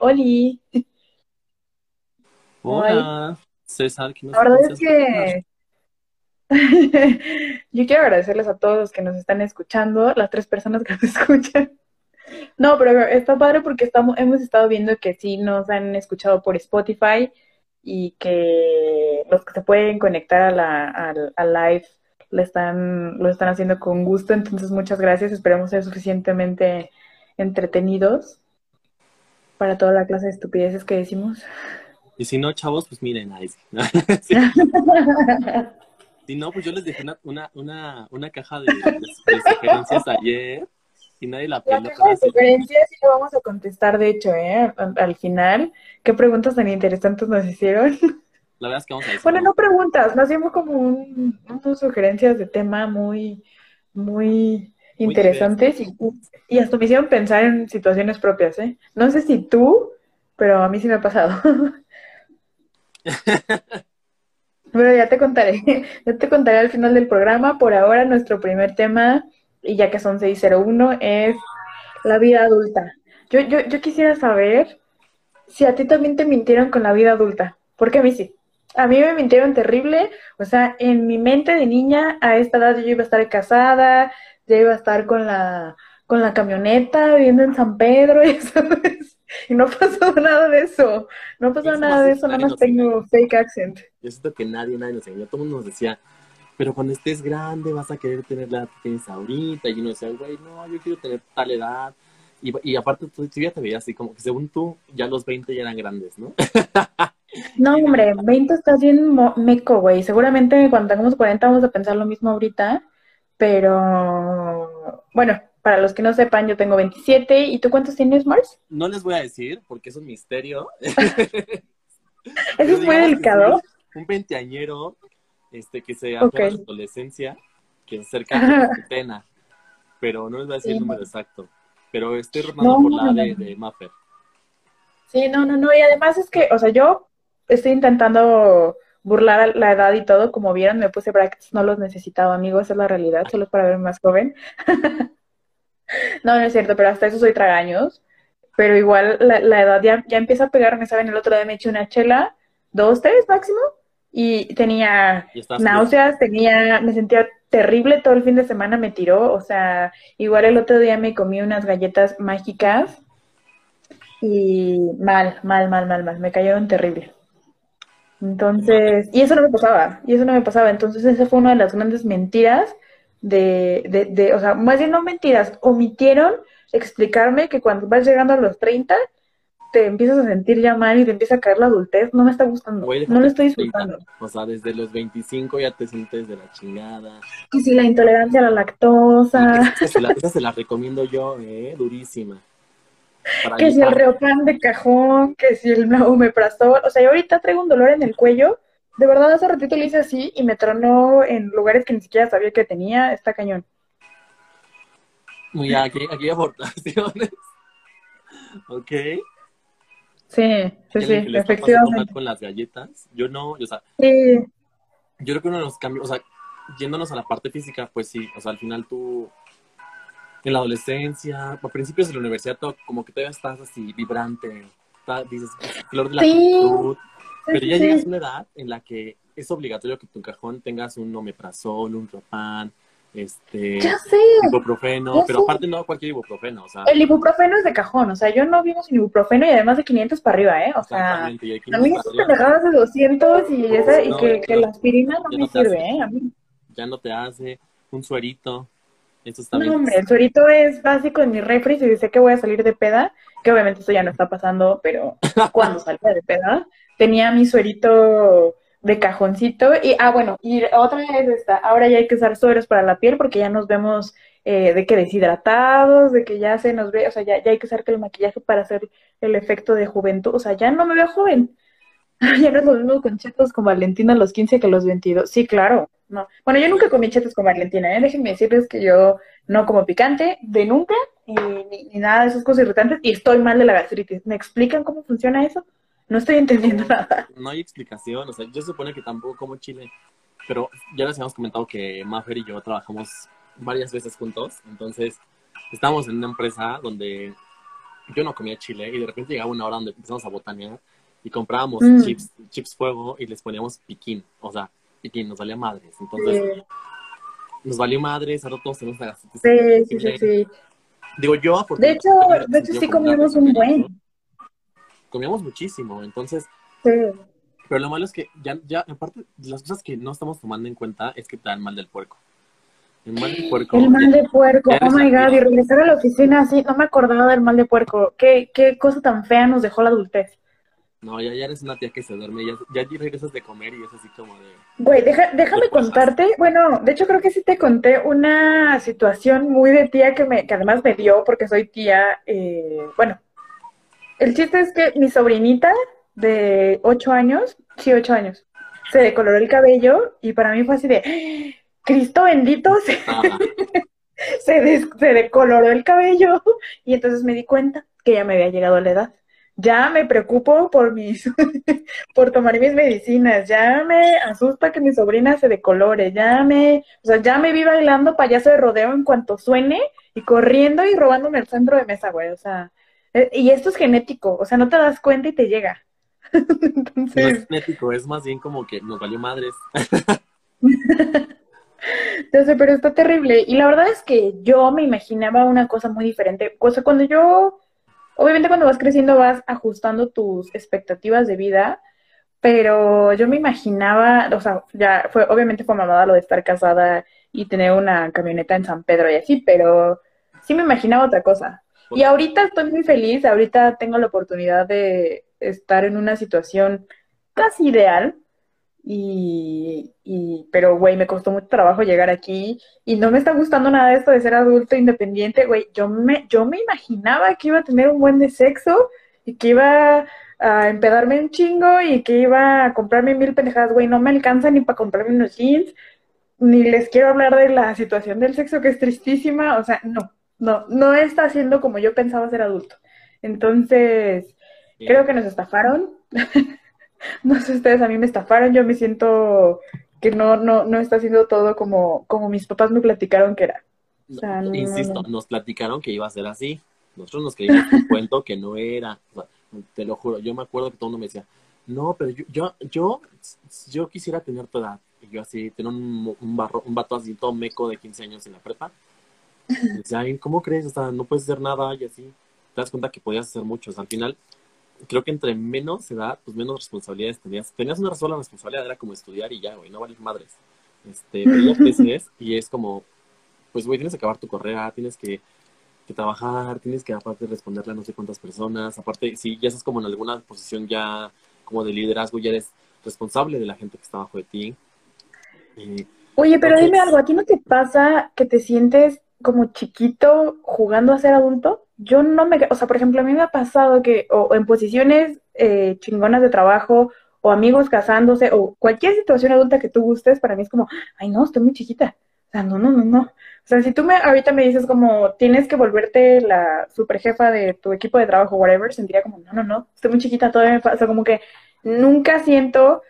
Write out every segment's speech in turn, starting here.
Oli. Hola, César. ¿qué nos La verdad es que yo quiero agradecerles a todos los que nos están escuchando, las tres personas que nos escuchan. No, pero está padre porque estamos, hemos estado viendo que sí nos han escuchado por Spotify y que los que se pueden conectar a la, al, al live lo están, lo están haciendo con gusto. Entonces, muchas gracias. Esperemos ser suficientemente entretenidos para toda la clase de estupideces que decimos. Y si no, chavos, pues miren, ahí sí. Sí. Si no, pues yo les dejé una, una, una, una caja de, de- de sugerencias ayer y nadie la La peló. caja de así. sugerencias sí lo vamos a contestar, de hecho, ¿eh? Al, al final. ¿Qué preguntas tan interesantes nos hicieron? La verdad es que vamos a decir. Bueno, no preguntas, más bien como un, unas sugerencias de tema muy, muy interesantes y, y hasta me hicieron pensar en situaciones propias, ¿eh? No sé si tú, pero a mí sí me ha pasado. Pero ya te contaré, ya te contaré al final del programa. Por ahora, nuestro primer tema, y ya que son 601, es la vida adulta. Yo, yo, yo quisiera saber si a ti también te mintieron con la vida adulta, porque a mí sí. A mí me mintieron terrible, o sea, en mi mente de niña, a esta edad yo iba a estar casada, ya iba a estar con la, con la camioneta, viviendo en San Pedro, y, ¿sabes? Y no pasó nada de eso, no pasó nada de eso, nada más tengo fake accent. Yo siento que nadie, nadie nos engañó. Todo el mundo nos decía, pero cuando estés grande vas a querer tener la tienes ahorita. Y uno decía, güey, no, yo quiero tener tal edad. Y, y aparte, tú, tú ya te veías así, como que según tú, ya los 20 ya eran grandes, ¿no? No, hombre, 20 estás bien meco, güey. Seguramente cuando tengamos 40 vamos a pensar lo mismo ahorita, pero bueno, para los que no sepan, yo tengo 27. ¿Y tú cuántos tienes, Mars? No les voy a decir porque es un misterio. Eso es muy delicado. un veinteañero este, que se aferra a la adolescencia, que se acerca a la centena. Pero no les voy a decir el número exacto. Pero estoy rondando No, por la no, de, no. de Maffer. Sí, no, no, no. Y además es que, o sea, yo estoy intentando burlar la edad y todo. Como vieron, me puse brackets, no los necesitaba, amigos. Esa es la realidad, solo es para verme más joven. No, no es cierto, pero hasta eso soy tragaños. Pero igual la, la edad ya, ya empieza a pegarme, ¿saben? El otro día me eché una chela, dos, tres máximo, y tenía Y náuseas, tenía, me sentía terrible todo el fin de semana, me tiró. O sea, igual el otro día me comí unas galletas mágicas y mal, mal, mal, mal, mal, me cayeron terrible. Entonces, y eso no me pasaba, y eso no me pasaba. Entonces, esa fue una de las grandes mentiras de, de, de, o sea, más bien no mentiras, omitieron explicarme que cuando vas llegando a los 30, te empiezas a sentir ya mal y te empieza a caer la adultez. No me está gustando, no lo estoy disfrutando. O sea, desde los 25 ya te sientes de la chingada. Que si la intolerancia a la lactosa, Esa se la, esa se la recomiendo yo, eh, durísima. Que si el Reopan de cajón, que si el omeprazol, o sea, yo ahorita traigo un dolor en el cuello. De verdad, hace ratito lo hice así y me tronó en lugares que ni siquiera sabía que tenía. Está cañón. Mira, aquí, aquí hay aportaciones. ok. Sí, sí, ¿Alguien sí, le efectivamente. con las galletas? Yo no, o sea, Sí, yo creo que uno de los cambios, o sea, yéndonos a la parte física, pues sí, o sea, al final tú, en la adolescencia, a principios de la universidad, todo, como que todavía estás así vibrante, está- dices, flor de la Sí. juventud, pero ya sí, llegas a sí. una edad en la que es obligatorio que tu cajón tengas un omeprazol, un ropan, este, Ya sé. ibuprofeno, ya pero sé. aparte no cualquier ibuprofeno, o sea, El ibuprofeno es de cajón, o sea, yo no vivo sin ibuprofeno y además de 500 para arriba, ¿eh? O sea, a mí esas pendejadas de 200 y, esa, y que, la aspirina no me no sirve, hace. ¿eh? A mí ya no te hace un suerito, eso está No, hombre, el suerito es básico en mi refri. Si sé que voy a salir de peda, que obviamente eso ya no está pasando, pero cuando salía de peda, tenía mi suerito de cajoncito. Y, ah, bueno, y otra vez está, ahora ya hay que usar sueros para la piel porque ya nos vemos eh, de que deshidratados, de que ya se nos ve, o sea, ya, ya hay que usar que el maquillaje para hacer el efecto de juventud. O sea, ya no me veo joven. Ya no lo mismo con chetos con Valentina a los 15 que a los 22. Sí, claro. No. Bueno, yo nunca comí chetos con Valentina, ¿eh? Déjenme decirles que yo no como picante de nunca y ni, ni nada de esas cosas irritantes y estoy mal de la gastritis. ¿Me explican cómo funciona eso? No estoy entendiendo nada. No hay explicación, o sea, yo supone que tampoco como chile, pero ya les habíamos comentado que Maffer y yo trabajamos varias veces juntos, entonces estábamos en una empresa donde yo no comía chile y de repente llegaba una hora donde empezamos a botanear y comprábamos Mm. chips, chips fuego y les poníamos piquín, o sea, piquín, nos valía madres. Entonces, Sí, nos valió madres, ahora todos tenemos la gastritis. sí, sí, sí, sí. Digo, yo De hecho, de hecho sí comíamos un buen. Comíamos muchísimo, entonces, Sí. pero lo malo es que ya, ya, aparte, las cosas que no estamos tomando en cuenta es que te dan mal del puerco. El mal del puerco. El mal de puerco, oh my god, y regresar a la oficina así, no me acordaba del mal de puerco. Qué, qué cosa tan fea nos dejó la adultez. No, ya, ya eres una tía que se duerme, ya, ya regresas de comer y es así como de... Güey, deja- déjame contarte, bueno, de hecho creo que sí te conté una situación muy de tía que me, que además me dio porque soy tía, eh, bueno, el chiste es que mi sobrinita de ocho años, sí, ocho años, se decoloró el cabello y para mí fue así de, ¡Ah! Cristo bendito, se, se, des- se decoloró el cabello y entonces me di cuenta que ya me había llegado la edad. Ya me preocupo por mis, por tomar mis medicinas, ya me asusta que mi sobrina se decolore, ya me, o sea, ya me vi bailando payaso de rodeo en cuanto suene y corriendo y robándome el centro de mesa, güey, o sea, eh, y esto es genético, o sea, no te das cuenta y te llega. no es genético, es más bien como que nos valió madres. Ya sé, pero está terrible. Y la verdad es que yo me imaginaba una cosa muy diferente. O sea, cuando yo, obviamente cuando vas creciendo vas ajustando tus expectativas de vida, pero yo me imaginaba, o sea, ya fue, obviamente fue mamada lo de estar casada y tener una camioneta en San Pedro y así, pero sí me imaginaba otra cosa. Y ahorita estoy muy feliz, ahorita tengo la oportunidad de estar en una situación casi ideal. Y, y, pero, güey, me costó mucho trabajo llegar aquí y no me está gustando nada esto de ser adulto independiente, güey. Yo me, yo me imaginaba que iba a tener un buen de sexo y que iba a empedarme un chingo y que iba a comprarme mil pendejadas, güey. No me alcanza ni para comprarme unos jeans, ni les quiero hablar de la situación del sexo que es tristísima. O sea, no, no, no está siendo como yo pensaba ser adulto. Entonces, creo que nos estafaron. No sé ustedes, a mí me estafaron, yo me siento que no, no, no está siendo todo como, como mis papás me platicaron que era. O sea, no, Insisto, no. nos platicaron que iba a ser así. Nosotros nos creímos un cuento que no era. O sea, te lo juro, yo me acuerdo que todo el mundo me decía, no, pero yo, yo, yo, yo quisiera tener tu edad. Y yo así, tener un, un, barro, un vato así todo meco de 15 años en la prepa. Y decía, "Ay, ¿cómo crees? O sea, no puedes hacer nada y así. Te das cuenta que podías hacer muchos. Al final, creo que entre menos edad, pues menos responsabilidades tenías. Tenías una sola responsabilidad, era como estudiar y ya, güey, no valer madres. Este, pero ya creces y es como, pues, güey, tienes que acabar tu carrera, tienes que, que trabajar, tienes que aparte responderle a no sé cuántas personas. Aparte, si ya estás como en alguna posición ya como de liderazgo, ya eres responsable de la gente que está bajo de ti. Eh, Oye, pero entonces- dime algo, ¿a ti no te pasa que te sientes como chiquito jugando a ser adulto? Yo no me, o sea, por ejemplo, a mí me ha pasado que o en posiciones eh, chingonas de trabajo o amigos casándose o cualquier situación adulta que tú gustes, para mí es como, ay, no, estoy muy chiquita. O sea, no, no, no, no. O sea, si tú me ahorita me dices como tienes que volverte la super jefa de tu equipo de trabajo, whatever, sentiría como, no, no, no, estoy muy chiquita, todavía me pasa, como que nunca siento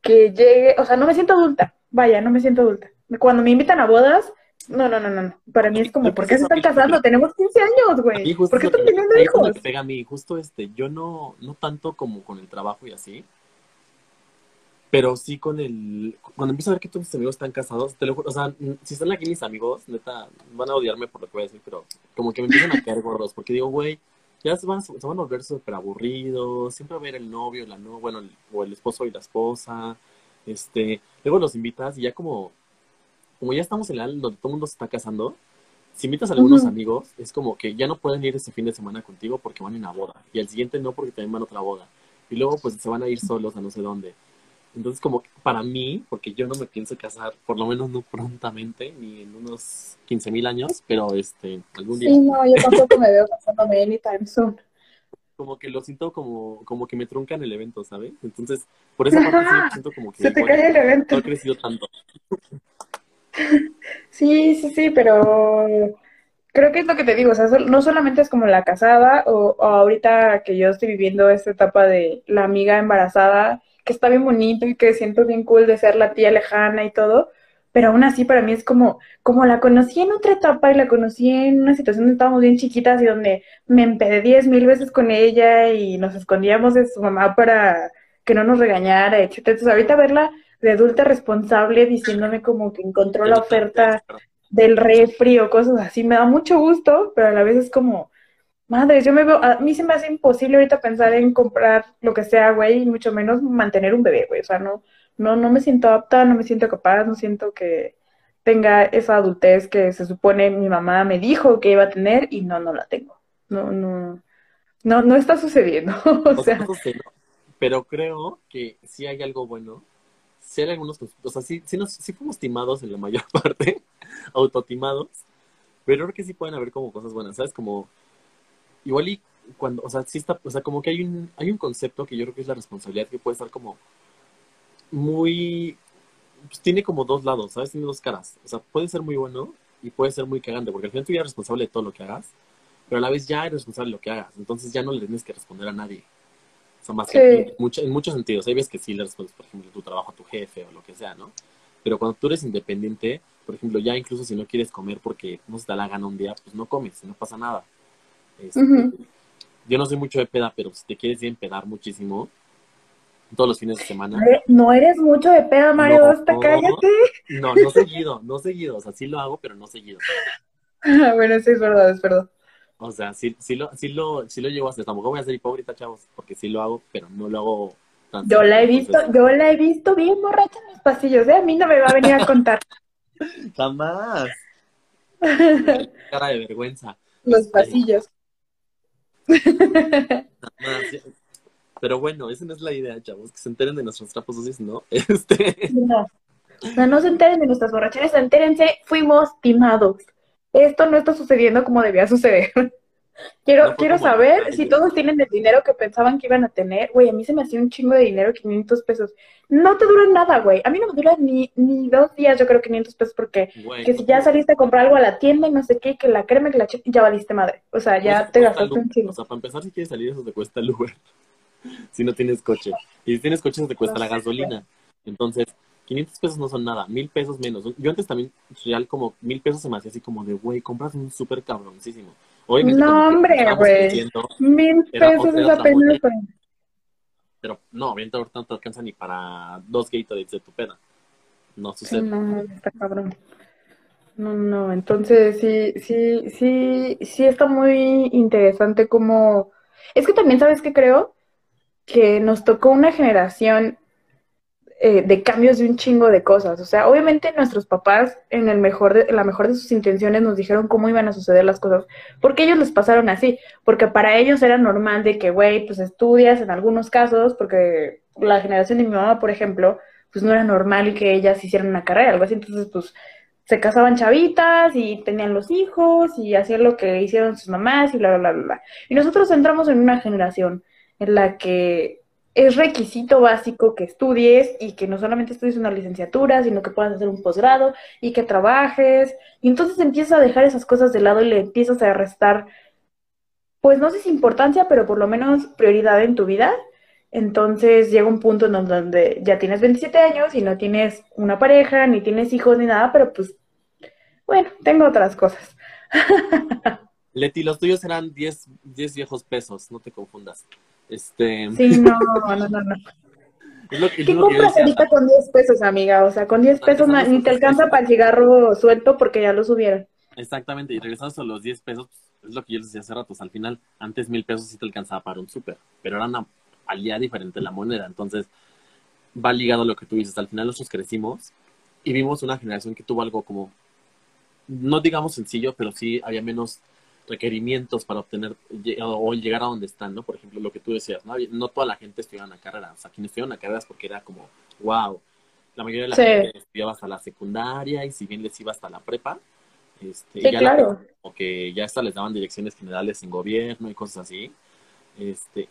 que llegue, o sea, no me siento adulta, vaya, no me siento adulta. Cuando me invitan a bodas, no, no, no, no, no. Para mí es como, ¿por qué se están casando? Tenemos 15 años, güey. ¿Por qué están teniendo hijos? que pega a mí, justo este, yo no, no tanto como con el trabajo y así, pero sí con el, cuando empiezo a ver que todos mis amigos están casados, te lo juro, o sea, si están aquí mis amigos, neta, van a odiarme por lo que voy a decir, pero como que me empiezan a caer gordos, porque digo, güey, ya se van, se van a volver súper aburridos, siempre va a ver el novio, la no, bueno, el- o el esposo y la esposa, este, luego los invitas y ya como, como ya estamos en la donde todo el mundo se está casando, si invitas a algunos Ujú. amigos, es como que ya no pueden ir ese fin de semana contigo porque van en una boda. Y al siguiente no porque también van a otra boda. Y luego pues se van a ir solos a no sé dónde. Entonces como para mí, porque yo no me pienso casar, por lo menos no prontamente, ni en unos 15 mil años, pero este, algún día, Sí, no, yo tampoco me veo casándome anytime soon. como que lo siento como, como que me truncan el evento, ¿sabes? Entonces, por esa parte sí me siento como que Se te igual cae el evento. no he crecido tanto. Sí, sí, sí, pero creo que es lo que te digo, o sea, no solamente es como la casada o, o ahorita que yo estoy viviendo esta etapa de la amiga embarazada, que está bien bonito y que siento bien cool de ser la tía lejana y todo, pero aún así para mí es como, como la conocí en otra etapa y la conocí en una situación donde estábamos bien chiquitas y donde me empedé diez mil veces con ella y nos escondíamos de su mamá para que no nos regañara, etcétera. Entonces ahorita verla de adulta responsable diciéndome como que encontró la oferta del refri o cosas así, me da mucho gusto, pero a la vez es como, madre, yo me veo, a mí se me hace imposible ahorita pensar en comprar lo que sea, güey, y mucho menos mantener un bebé, güey, o sea, no, no, no me siento apta, no me siento capaz, no siento que tenga esa adultez que se supone mi mamá me dijo que iba a tener y no, no la tengo. No, no, no, no está sucediendo. o sea, pero creo que sí hay algo bueno. Sí hay algunos, o sea, sí, sí, nos, sí fuimos timados en la mayor parte, autotimados, pero creo que sí pueden haber como cosas buenas, ¿sabes? Como, igual y cuando, o sea, sí está, o sea, como que hay un, hay un concepto que yo creo que es la responsabilidad que puede estar como muy, pues tiene como dos lados, ¿sabes? Tiene dos caras. O sea, puede ser muy bueno y puede ser muy cagante, porque al final tú ya eres responsable de todo lo que hagas, pero a la vez ya eres responsable de lo que hagas. Entonces ya no le tienes que responder a nadie. Sea, más que en, en muchos sentidos. Hay veces que sí le respondes, por ejemplo, tu trabajo a tu jefe o lo que sea, ¿no? Pero cuando tú eres independiente, por ejemplo, ya incluso si no quieres comer porque no se te da la gana un día, pues no comes, no pasa nada. Este, yo no soy mucho de peda, pero si te quieres ir a empedar muchísimo, todos los fines de semana. No eres mucho de peda, Mario, hasta cállate. No, no seguido, no seguido, o sea, sí lo hago, pero no seguido. bueno, sí, es verdad, es verdad. O sea, sí, sí, lo, sí, lo, sí lo llevo a hacer. Tampoco voy a ser hipócrita, chavos, porque sí lo hago, pero no lo hago tan Yo la he visto, yo la he visto bien borracha en los pasillos, ¿eh? A mí no me va a venir a contar. Jamás. Cara de vergüenza. Los este, pasillos. Jamás. Pero bueno, esa no es la idea, chavos, que se enteren de nuestros trapos sucios, ¿no? Este... No. no, no se enteren de nuestras borracheras, entérense, fuimos timados. Esto no está sucediendo como debía suceder. Quiero, quiero saber si todos tienen el dinero que pensaban que iban a tener. Güey, a mí se me hacía un chingo de dinero, 500 pesos. No te dura nada, güey. A mí no me dura ni, ni dos días, yo creo, 500 pesos, porque que si ya saliste a comprar algo a la tienda y no sé qué, que la crema, que la chip, ya valiste madre. O sea, ya te gastaste un chingo. O sea, para empezar, si quieres salir, eso te cuesta el Uber. si no tienes coche. Y si tienes coche, te cuesta la gasolina. Entonces, 500 pesos no son nada, mil pesos menos. Yo antes también, real, como mil pesos se me hacía así como de, güey, compras un súper cabroncísimo. no, hombre, güey. Mil pesos es apenas. Pero no, bien no te alcanza ni para dos Gatorades de tu pena. No sucede. no, está cabrón. No, no, entonces sí, sí, sí, sí está muy interesante como... Es que también, ¿sabes qué creo? que nos tocó una generación eh, de cambios de un chingo de cosas. O sea, obviamente nuestros papás, en el mejor de, la mejor de sus intenciones, nos dijeron cómo iban a suceder las cosas, porque ellos les pasaron así, porque para ellos era normal de que, güey, pues estudias en algunos casos, porque la generación de mi mamá, por ejemplo, pues no era normal que ellas hicieran una carrera, algo así, entonces pues se casaban chavitas y tenían los hijos y hacían lo que hicieron sus mamás y bla, bla, bla, bla. Y nosotros entramos en una generación en la que es requisito básico que estudies y que no solamente estudies una licenciatura, sino que puedas hacer un posgrado y que trabajes. Y entonces empiezas a dejar esas cosas de lado y le empiezas a restar, pues no sé si importancia, pero por lo menos prioridad en tu vida. Entonces llega un punto en donde ya tienes 27 años y no tienes una pareja, ni tienes hijos, ni nada, pero pues, bueno, tengo otras cosas. Leti, los tuyos eran 10, 10 viejos pesos, no te confundas. Este... Sí, no, no, no, no. ¿Qué compras ahorita con 10 pesos, amiga? O sea, con 10 pesos ni te alcanza para el cigarro suelto porque ya lo subieron. Exactamente, y regresando a los 10 pesos, es lo que yo les decía hace rato, al final, antes mil pesos sí te alcanzaba para un súper, pero era una alía diferente la moneda, entonces va ligado a lo que tú dices, al final nosotros crecimos y vimos una generación que tuvo algo como, no digamos sencillo, pero sí había menos requerimientos para obtener o llegar a donde están, ¿no? Por ejemplo, lo que tú decías, ¿no? No toda la gente estudiaba una carrera, o sea, quienes estudiaban una carrera es porque era como, wow, la mayoría de la gente estudiaba hasta la secundaria y si bien les iba hasta la prepa, este, ya claro. o que ya hasta les daban direcciones generales en gobierno y cosas así, este,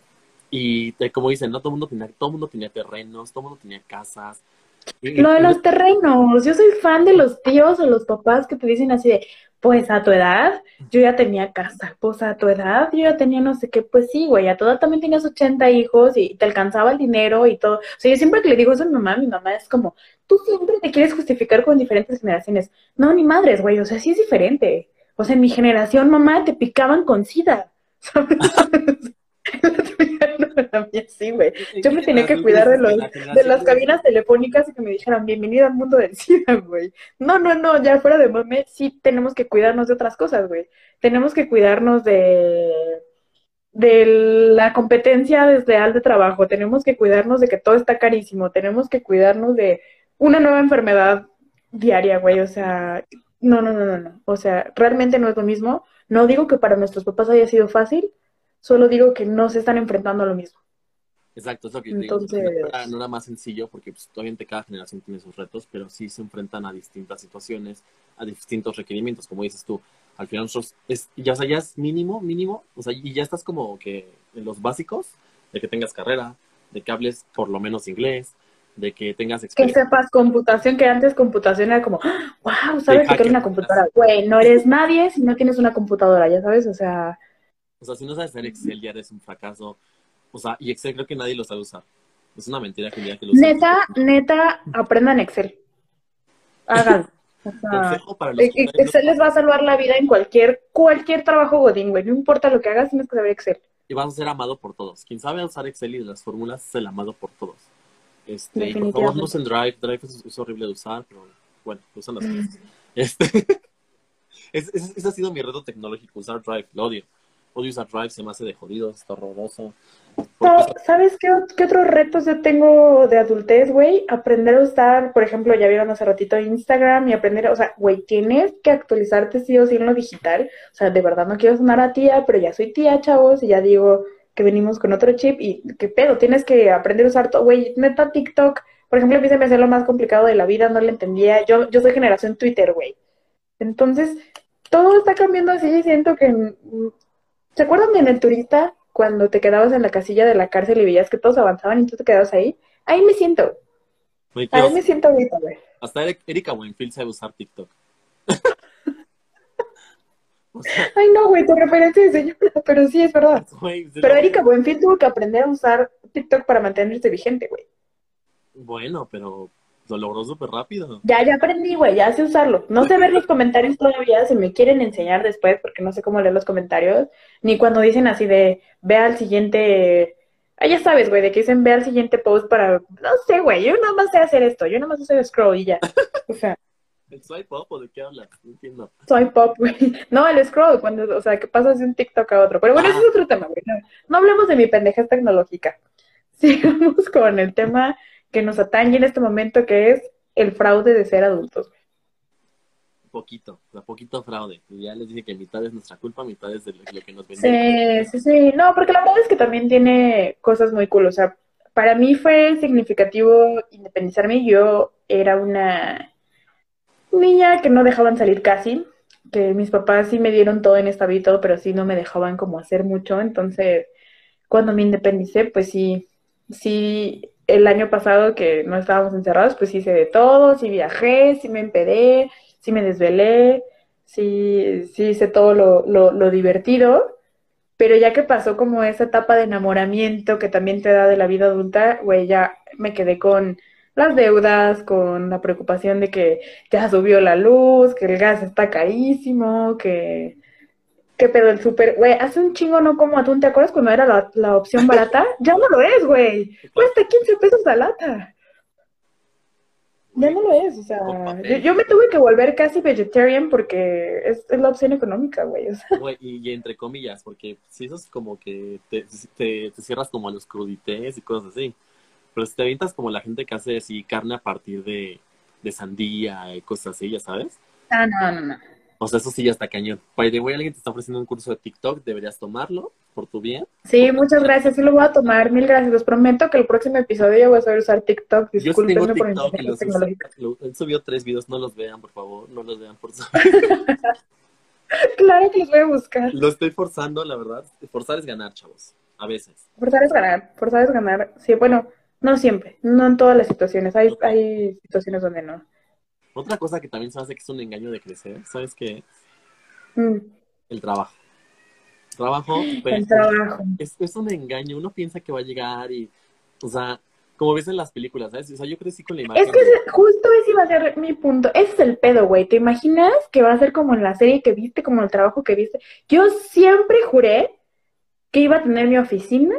y como dicen, no todo mundo tenía, todo mundo tenía terrenos, todo el mundo tenía casas, lo de los terrenos, yo soy fan de los tíos o los papás que te dicen así de, pues a tu edad yo ya tenía casa, pues a tu edad yo ya tenía no sé qué, pues sí, güey, a tu edad también tenías 80 hijos y te alcanzaba el dinero y todo. O sea, yo siempre que le digo eso a mi mamá, mi mamá es como, tú siempre te quieres justificar con diferentes generaciones. No, ni madres, güey, o sea, sí es diferente. O sea, en mi generación, mamá, te picaban con sida. ¿sabes? sí, güey. Yo me tenía que cuidar de, los, de las cabinas telefónicas y que me dijeran, bienvenido al mundo del SIDA, güey. No, no, no, ya fuera de mame, sí tenemos que cuidarnos de otras cosas, güey. Tenemos que cuidarnos de de la competencia desleal de trabajo, tenemos que cuidarnos de que todo está carísimo, tenemos que cuidarnos de una nueva enfermedad diaria, güey, o sea, no, no, no, no, no, o sea, realmente no es lo mismo. No digo que para nuestros papás haya sido fácil, solo digo que no se están enfrentando a lo mismo. Exacto, es lo que Entonces... digo. No era, más sencillo porque pues, obviamente cada generación tiene sus retos, pero sí se enfrentan a distintas situaciones, a distintos requerimientos, como dices tú al final nosotros, es, ya, o sea, ya es mínimo, mínimo, o sea, y ya estás como que en los básicos de que tengas carrera, de que hables por lo menos inglés, de que tengas experiencia. Que sepas computación, que antes computación era como, wow, sabes que es una computadora. Güey, no eres nadie si no tienes una computadora, ya sabes, o sea. O sea, si no sabes hacer Excel ya eres un fracaso. O sea, y Excel creo que nadie lo sabe usar. Es una mentira que ya que lo Neta, neta, aprendan Excel. Hagan. Excel les va a salvar la vida en cualquier, cualquier trabajo godín, güey. No importa lo que hagas, tienes que saber Excel. Y vas a ser amado por todos. Quien sabe usar Excel y las fórmulas es el amado por todos. Este, y por favor, no usen Drive. Drive es, horrible de usar, pero bueno, usan las cosas. Mm. Este, ese ha sido mi reto tecnológico, usar Drive. Lo odio. Odio usar Drive, se me hace de jodido, está horroroso. ¿Sabes qué, otros retos yo tengo de adultez, güey? Aprender a usar, por ejemplo, ya vieron hace ratito Instagram y aprender, o sea, güey, tienes que actualizarte sí o sí en lo digital. O sea, de verdad no quiero sonar a tía, pero ya soy tía, chavos, y ya digo que venimos con otro chip y qué pedo, tienes que aprender a usar todo, güey, neta TikTok, por ejemplo, a mí se me hacía lo más complicado de la vida, no lo entendía. Yo, yo soy generación Twitter, güey. Entonces, todo está cambiando así y siento que... ¿Se acuerdan de en el turista? cuando te quedabas en la casilla de la cárcel y veías que todos avanzaban y tú te quedabas ahí, ahí me siento. ahí me siento ahorita, güey. Hasta Erika Winfield sabe usar TikTok. Ay, no, güey, tu referencia de señora, pero sí es verdad. pero Erika Buenfield tuvo que aprender a usar TikTok para mantenerse vigente, güey. Bueno, pero lo logró súper rápido. Ya, ya aprendí, güey, ya sé usarlo. No sé ver los comentarios todavía, si me quieren enseñar después, porque no sé cómo leer los comentarios, ni cuando dicen así de, ve al siguiente, ah, ya sabes, güey, de que dicen, ve al siguiente post para, no sé, güey, yo nada más sé hacer esto, yo nada más sé scroll y ya. O sea. ¿El swipe up o de qué hablas? No entiendo. Swipe up, güey. No, el scroll, cuando, o sea, que pasas de un TikTok a otro. Pero bueno, ese es otro tema, güey. No, no hablemos de mi pendejez tecnológica. Sigamos con el tema que nos atañe en este momento, que es el fraude de ser adultos. Poquito, o poquito fraude. Ya les dije que mitad es nuestra culpa, mitad es de lo, que nos vende. Sí, sí, sí. No, porque la verdad es que también tiene cosas muy cool. O sea, para mí fue significativo independizarme. Yo era una niña que no dejaban salir casi, que mis papás sí me dieron todo en esta vida, pero sí no me dejaban como hacer mucho. Entonces, cuando me independicé, pues sí, sí el año pasado que no estábamos encerrados, pues hice de todo, sí viajé, sí me empedé, sí me desvelé, sí, sí hice todo lo, lo, lo divertido, pero ya que pasó como esa etapa de enamoramiento que también te da de la vida adulta, güey, ya me quedé con las deudas, con la preocupación de que ya subió la luz, que el gas está carísimo, que ¿Qué pedo el súper? Güey, hace un chingo no como atún. ¿Te acuerdas cuando era la, la opción barata? ya no lo es, güey. Cuesta 15 pesos la lata. Ya no lo es, o sea, yo, me tuve que volver casi vegetarian porque es, es la opción económica, güey. O sea. Güey, y, entre comillas, porque si eso es como que te, te, te, cierras como a los crudités y cosas así. Pero si te avientas como la gente que hace así carne a partir de, de sandía y cosas así, ya sabes. Ah, no, no, no. O sea, eso sí ya está cañón. By the way, alguien te está ofreciendo un curso de TikTok, deberías tomarlo por tu bien. Sí, muchas gracias, sí lo voy a tomar, mil gracias. Les prometo que el próximo episodio ya voy a saber usar TikTok. Disculpenme por mi tecnológica. Él subió tres videos, no los vean, por favor, no los vean por claro que los voy a buscar. Lo estoy forzando, la verdad. Forzar es ganar, chavos. A veces. Forzar es ganar, forzar es ganar. Sí, bueno, no siempre, no en todas las situaciones. Hay, hay situaciones donde no. Otra cosa que también se hace que es un engaño de crecer, ¿sabes qué? Mm. El trabajo. Trabajo, el trabajo. Es, es, un engaño. Uno piensa que va a llegar y, o sea, como ves en las películas, ¿sabes? O sea, yo crecí con la imagen. Es que justo ese iba a ser mi punto. Ese es el pedo, güey. ¿Te imaginas que va a ser como en la serie que viste, como el trabajo que viste? Yo siempre juré que iba a tener mi oficina,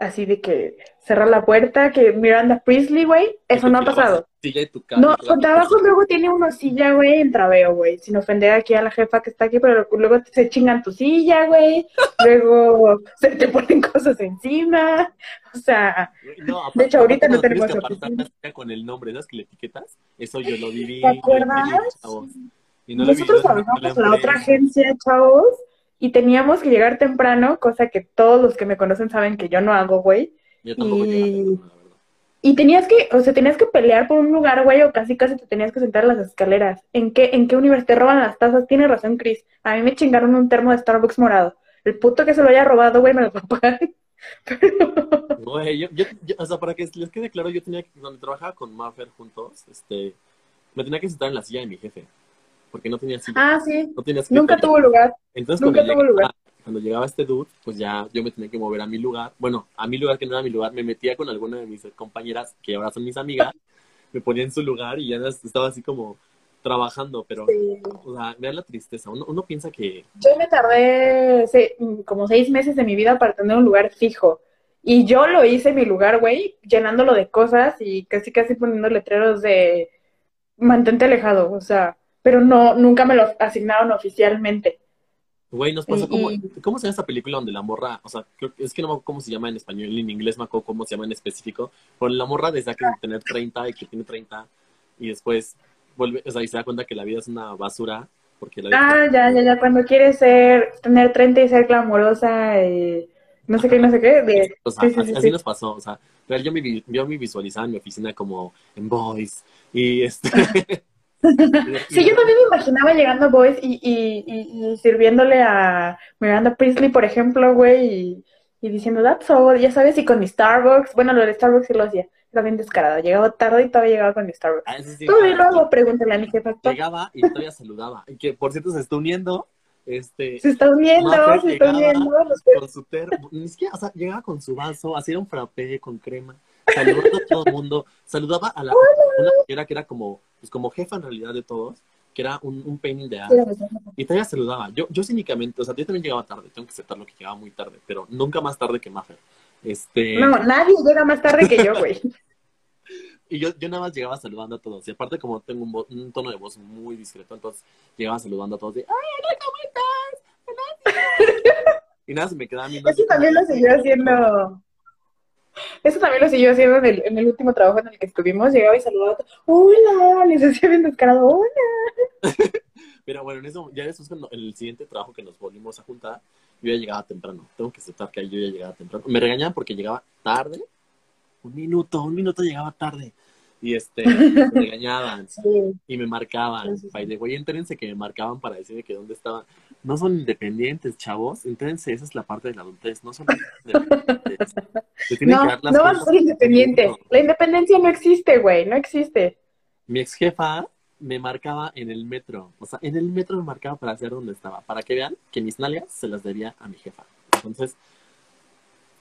así de que cerrar la puerta, que Miranda Priestley, güey. Eso no ha pasado. Silla y tu No, cama, con trabajo luego tiene una silla, güey, en traveo, güey. Sin ofender aquí a la jefa que está aquí, pero luego se chingan tu silla, güey. Luego se te ponen cosas encima. O sea, No, aparte- De hecho, ahorita no tenemos oficina. con el nombre, le etiquetas. Eso yo lo viví. ¿Te acuerdas? chavos. Y no nosotros trabajamos en la otra agencia, chavos, y teníamos que llegar temprano, cosa que todos los que me conocen saben que yo no hago, güey. Yo tampoco Y-. Y tenías que, o sea, tenías que pelear por un lugar, güey, o casi casi te tenías que sentar en las escaleras. ¿En qué, en qué universo te roban las tazas? Tiene razón, Chris. A mí me chingaron un termo de Starbucks morado. El puto que se lo haya robado, güey, me lo. Pero, Güey, yo, yo, yo- o sea, para que les quede claro, yo tenía que, donde trabajaba con Maffer juntos, este, me tenía que sentar en la silla de mi jefe, porque no tenía silla, ah, sí. no tenía Nunca tuvo lugar. Entonces, nunca cuando tuvo llegaba, lugar. cuando llegaba este dude, pues ya yo me tenía que mover a mi lugar. Bueno, a mi lugar que no era mi lugar, me metía con alguna de mis compañeras, que ahora son mis amigas, me ponía en su lugar y ya estaba así como trabajando, pero, Sí. o sea, vean la tristeza. Uno, uno piensa que, Yo me tardé se- como seis meses de mi vida para tener un lugar fijo. Y yo lo hice en mi lugar, güey, llenándolo de cosas y casi casi poniendo letreros de mantente alejado, o sea, pero no, nunca me lo asignaron oficialmente. güey, nos pasó Y- como, y- ¿cómo se llama esa película donde la morra, o sea, creo es que no me acuerdo cómo se llama en español, en inglés me acuerdo cómo se llama en específico, pero la morra desea que tener 30 y que tiene 30 y después vuelve, o sea, y se da cuenta que la vida es una basura porque la vida Ah, ya, ya, ya, cuando quieres ser, tener 30 y ser glamorosa y no sé qué, no sé qué, de... O sea, Sí, sí, así, sí, así nos pasó. O sea, real, yo me, yo me visualizaba en mi oficina como en Boys. Y este. Sí, yo también me imaginaba llegando a Boys y, y, y, y sirviéndole a Miranda Priestley, por ejemplo, güey, y, diciendo, that's all, ya sabes, y con mi Starbucks, bueno, lo de Starbucks sí lo hacía, era bien descarada, llegaba tarde y todavía llegaba con mi Starbucks. Ah, sí, Todo y luego pregúntale a mi jefa, Llegaba y todavía saludaba. Y que por cierto se está uniendo. Este. se está uniendo, se está uniendo, Con su termo. Ni siquiera, o sea, llegaba con su vaso, hacía un frappé con crema. Saludando a todo el mundo. Saludaba a la. Una señora que era como. Pues como jefa en realidad de todos. Que era un, un pain the ass. Y todavía saludaba. Yo, yo cínicamente, o sea, yo también llegaba tarde, tengo que aceptarlo que llegaba muy tarde, pero nunca más tarde que Maffer. Este, No, nadie llega más tarde que yo, güey. y yo, yo nada más llegaba saludando a todos. Y aparte, como tengo un, tono de voz muy discreto, entonces llegaba saludando a todos de ¡Ay, hola, ¿cómo estás? y nada, se me quedaba viendo. Eso también lo siguió haciendo. Eso también lo siguió haciendo en el, en el último trabajo en el que estuvimos. Llegaba y saludaba a todos. Hola, les hacía bien descarado. Hola. Pero bueno, en eso, ya después, en el siguiente trabajo que nos volvimos a juntar, yo ya llegaba temprano. Tengo que aceptar que ahí yo ya llegaba temprano. Me regañaban porque llegaba tarde. Un minuto, un minuto llegaba tarde. Y este, me regañaban. Sí. y me marcaban. Sí, the way, entérense que me marcaban para decirme que dónde estaba. No son independientes, chavos. Entérense, esa es la parte de la adultez. No son independientes. Se No, que dar las no vas a ser independiente. por La independencia no existe, güey. No existe. Mi ex jefa me marcaba en el metro. O sea, en el metro me marcaba para saber dónde estaba. Para que vean que mis nalgas se las debía a mi jefa. Entonces,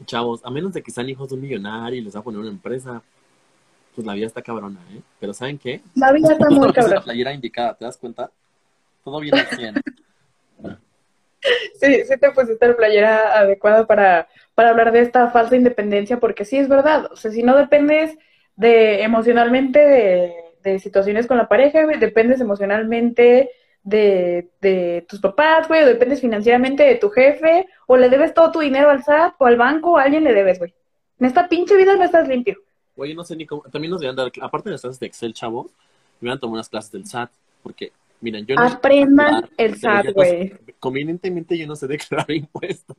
chavos, a menos de que sean hijos de un millonario y les va a poner una empresa, pues la vida está cabrona, ¿eh? Pero ¿saben qué? La vida está muy es la playera indicada, ¿te das cuenta? Todo bien al 100. Sí, sí te pusiste la playera adecuada para, para hablar de esta falsa independencia, porque sí es verdad. O sea, si no dependes de emocionalmente de, de situaciones con la pareja, güey, dependes emocionalmente de, de tus papás, güey, o dependes financieramente de tu jefe, o le debes todo tu dinero al SAT o al banco, o a alguien le debes, güey. En esta pinche vida no estás limpio. Oye, no sé ni cómo. También nos deberían dar, aparte de las clases de Excel, chavos, me hubieran tomado unas clases del SAT, porque, miren, yo no. Aprendan el SAT, no güey. Convenientemente yo no sé declarar impuestos,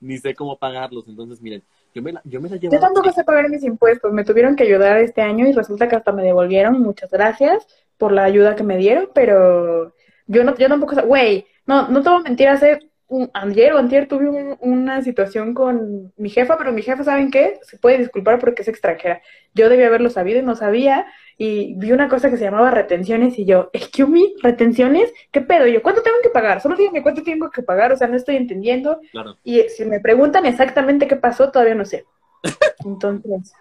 ni sé cómo pagarlos. Entonces, miren, yo me la, yo me la llevo. Yo tampoco sé pagar mis impuestos, me tuvieron que ayudar este año y resulta que hasta me devolvieron. Muchas gracias por la ayuda que me dieron, pero yo no, yo tampoco sé, güey, no, no te voy a mentir, hace un, ayer o antier tuve un- una situación con mi jefa, pero mi jefa, ¿saben qué? Se puede disculpar porque es extranjera. Yo debía haberlo sabido y no sabía, y vi una cosa que se llamaba retenciones y yo, excuse me, retenciones, ¿qué pedo? Y yo, ¿cuánto tengo que pagar? Solo díganme cuánto tengo que pagar, o sea, no estoy entendiendo. Claro. Y si me preguntan exactamente qué pasó, todavía no sé. Entonces,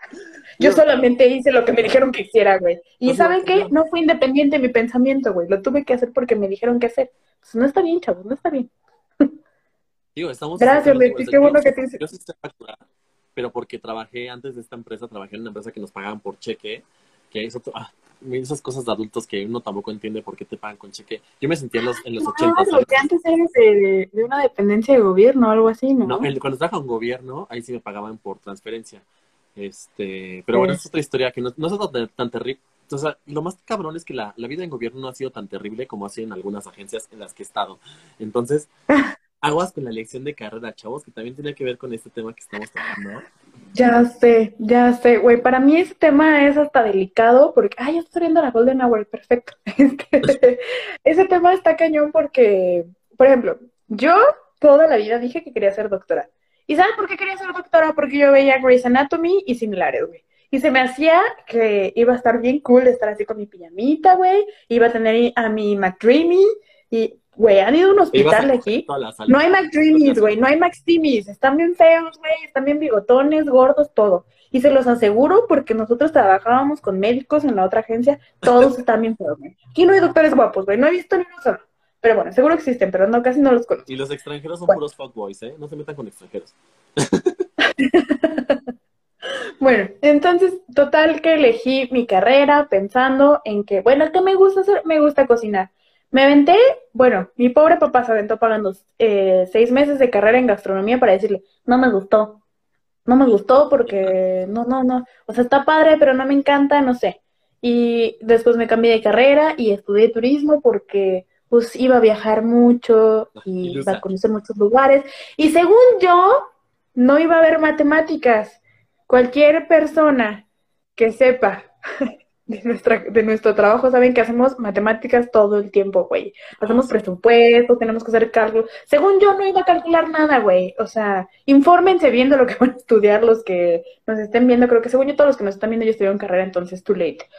yo solamente hice lo que me dijeron que hiciera, güey. Y Pues, ¿saben no, qué? no. No fue independiente mi pensamiento, güey. Lo tuve que hacer porque me dijeron que hacer. Pues no está bien, chavos, no está bien. Digo, estamos... Gracias, Leti, qué bueno que te hice- Yo sí sé facturar, pero porque trabajé antes de esta empresa, trabajé en una empresa que nos pagaban por cheque, que es otro... ah, esas cosas de adultos que uno tampoco entiende por qué te pagan con cheque. Yo me sentía en los, en los 80, Ah, lo ¿sabes? que antes eres de, de una dependencia de gobierno o algo así, ¿no? No, el- cuando trabajaba en gobierno, ahí sí me pagaban por transferencia. Este, pero Sí. bueno, es otra historia que no, no es tan, tan terrible. O sea, lo más cabrón es que la, la vida en gobierno no ha sido tan terrible como ha sido en algunas agencias en las que he estado. Entonces, aguas con la elección de carrera, chavos, que también tiene que ver con este tema que estamos tocando. Ya sé, ya sé, güey. Para mí ese tema es hasta delicado porque, ay, ya estoy viendo la Golden Hour, perfecto. Este, ese tema está cañón porque, por ejemplo, yo toda la vida dije que quería ser doctora. ¿Y sabes por qué quería ser doctora? Porque yo veía Grey's Anatomy y similares, güey. Y se me hacía que iba a estar bien cool estar así con mi pijamita, güey. Iba a tener a mi McDreamy y, güey, han ido a un hospital de aquí. No hay. McDreamies, güey, no hay McSteamies. Están bien feos, güey, están bien bigotones, gordos, todo. Y se los aseguro porque nosotros trabajábamos con médicos en la otra agencia, todos están bien feos, güey. Aquí no hay doctores guapos, güey, no he visto ni uno solo. Pero bueno, seguro existen, pero no, casi no los conozco. Y los extranjeros son Bueno. puros fuckboys, ¿eh? No se metan con extranjeros. Bueno, entonces, total que elegí mi carrera pensando en que, bueno, ¿qué me gusta hacer? Me gusta cocinar. Me aventé, bueno, mi pobre papá se aventó pagando eh, seis meses de carrera en gastronomía para decirle, no me gustó, no me gustó porque, no, no, no, o sea, está padre, pero no me encanta, no sé. Y después me cambié de carrera y estudié turismo porque, pues, iba a viajar mucho y iba a conocer muchos lugares. Y según yo, no iba a haber matemáticas. Cualquier persona que sepa de, nuestra, de nuestro trabajo saben que hacemos matemáticas todo el tiempo, güey. Hacemos presupuestos, tenemos que hacer cálculos. Según yo, no iba a calcular nada, güey. O sea, infórmense viendo lo que van a estudiar los que nos estén viendo. Creo que según yo, todos los que nos están viendo ya estudiaron carrera, entonces too late.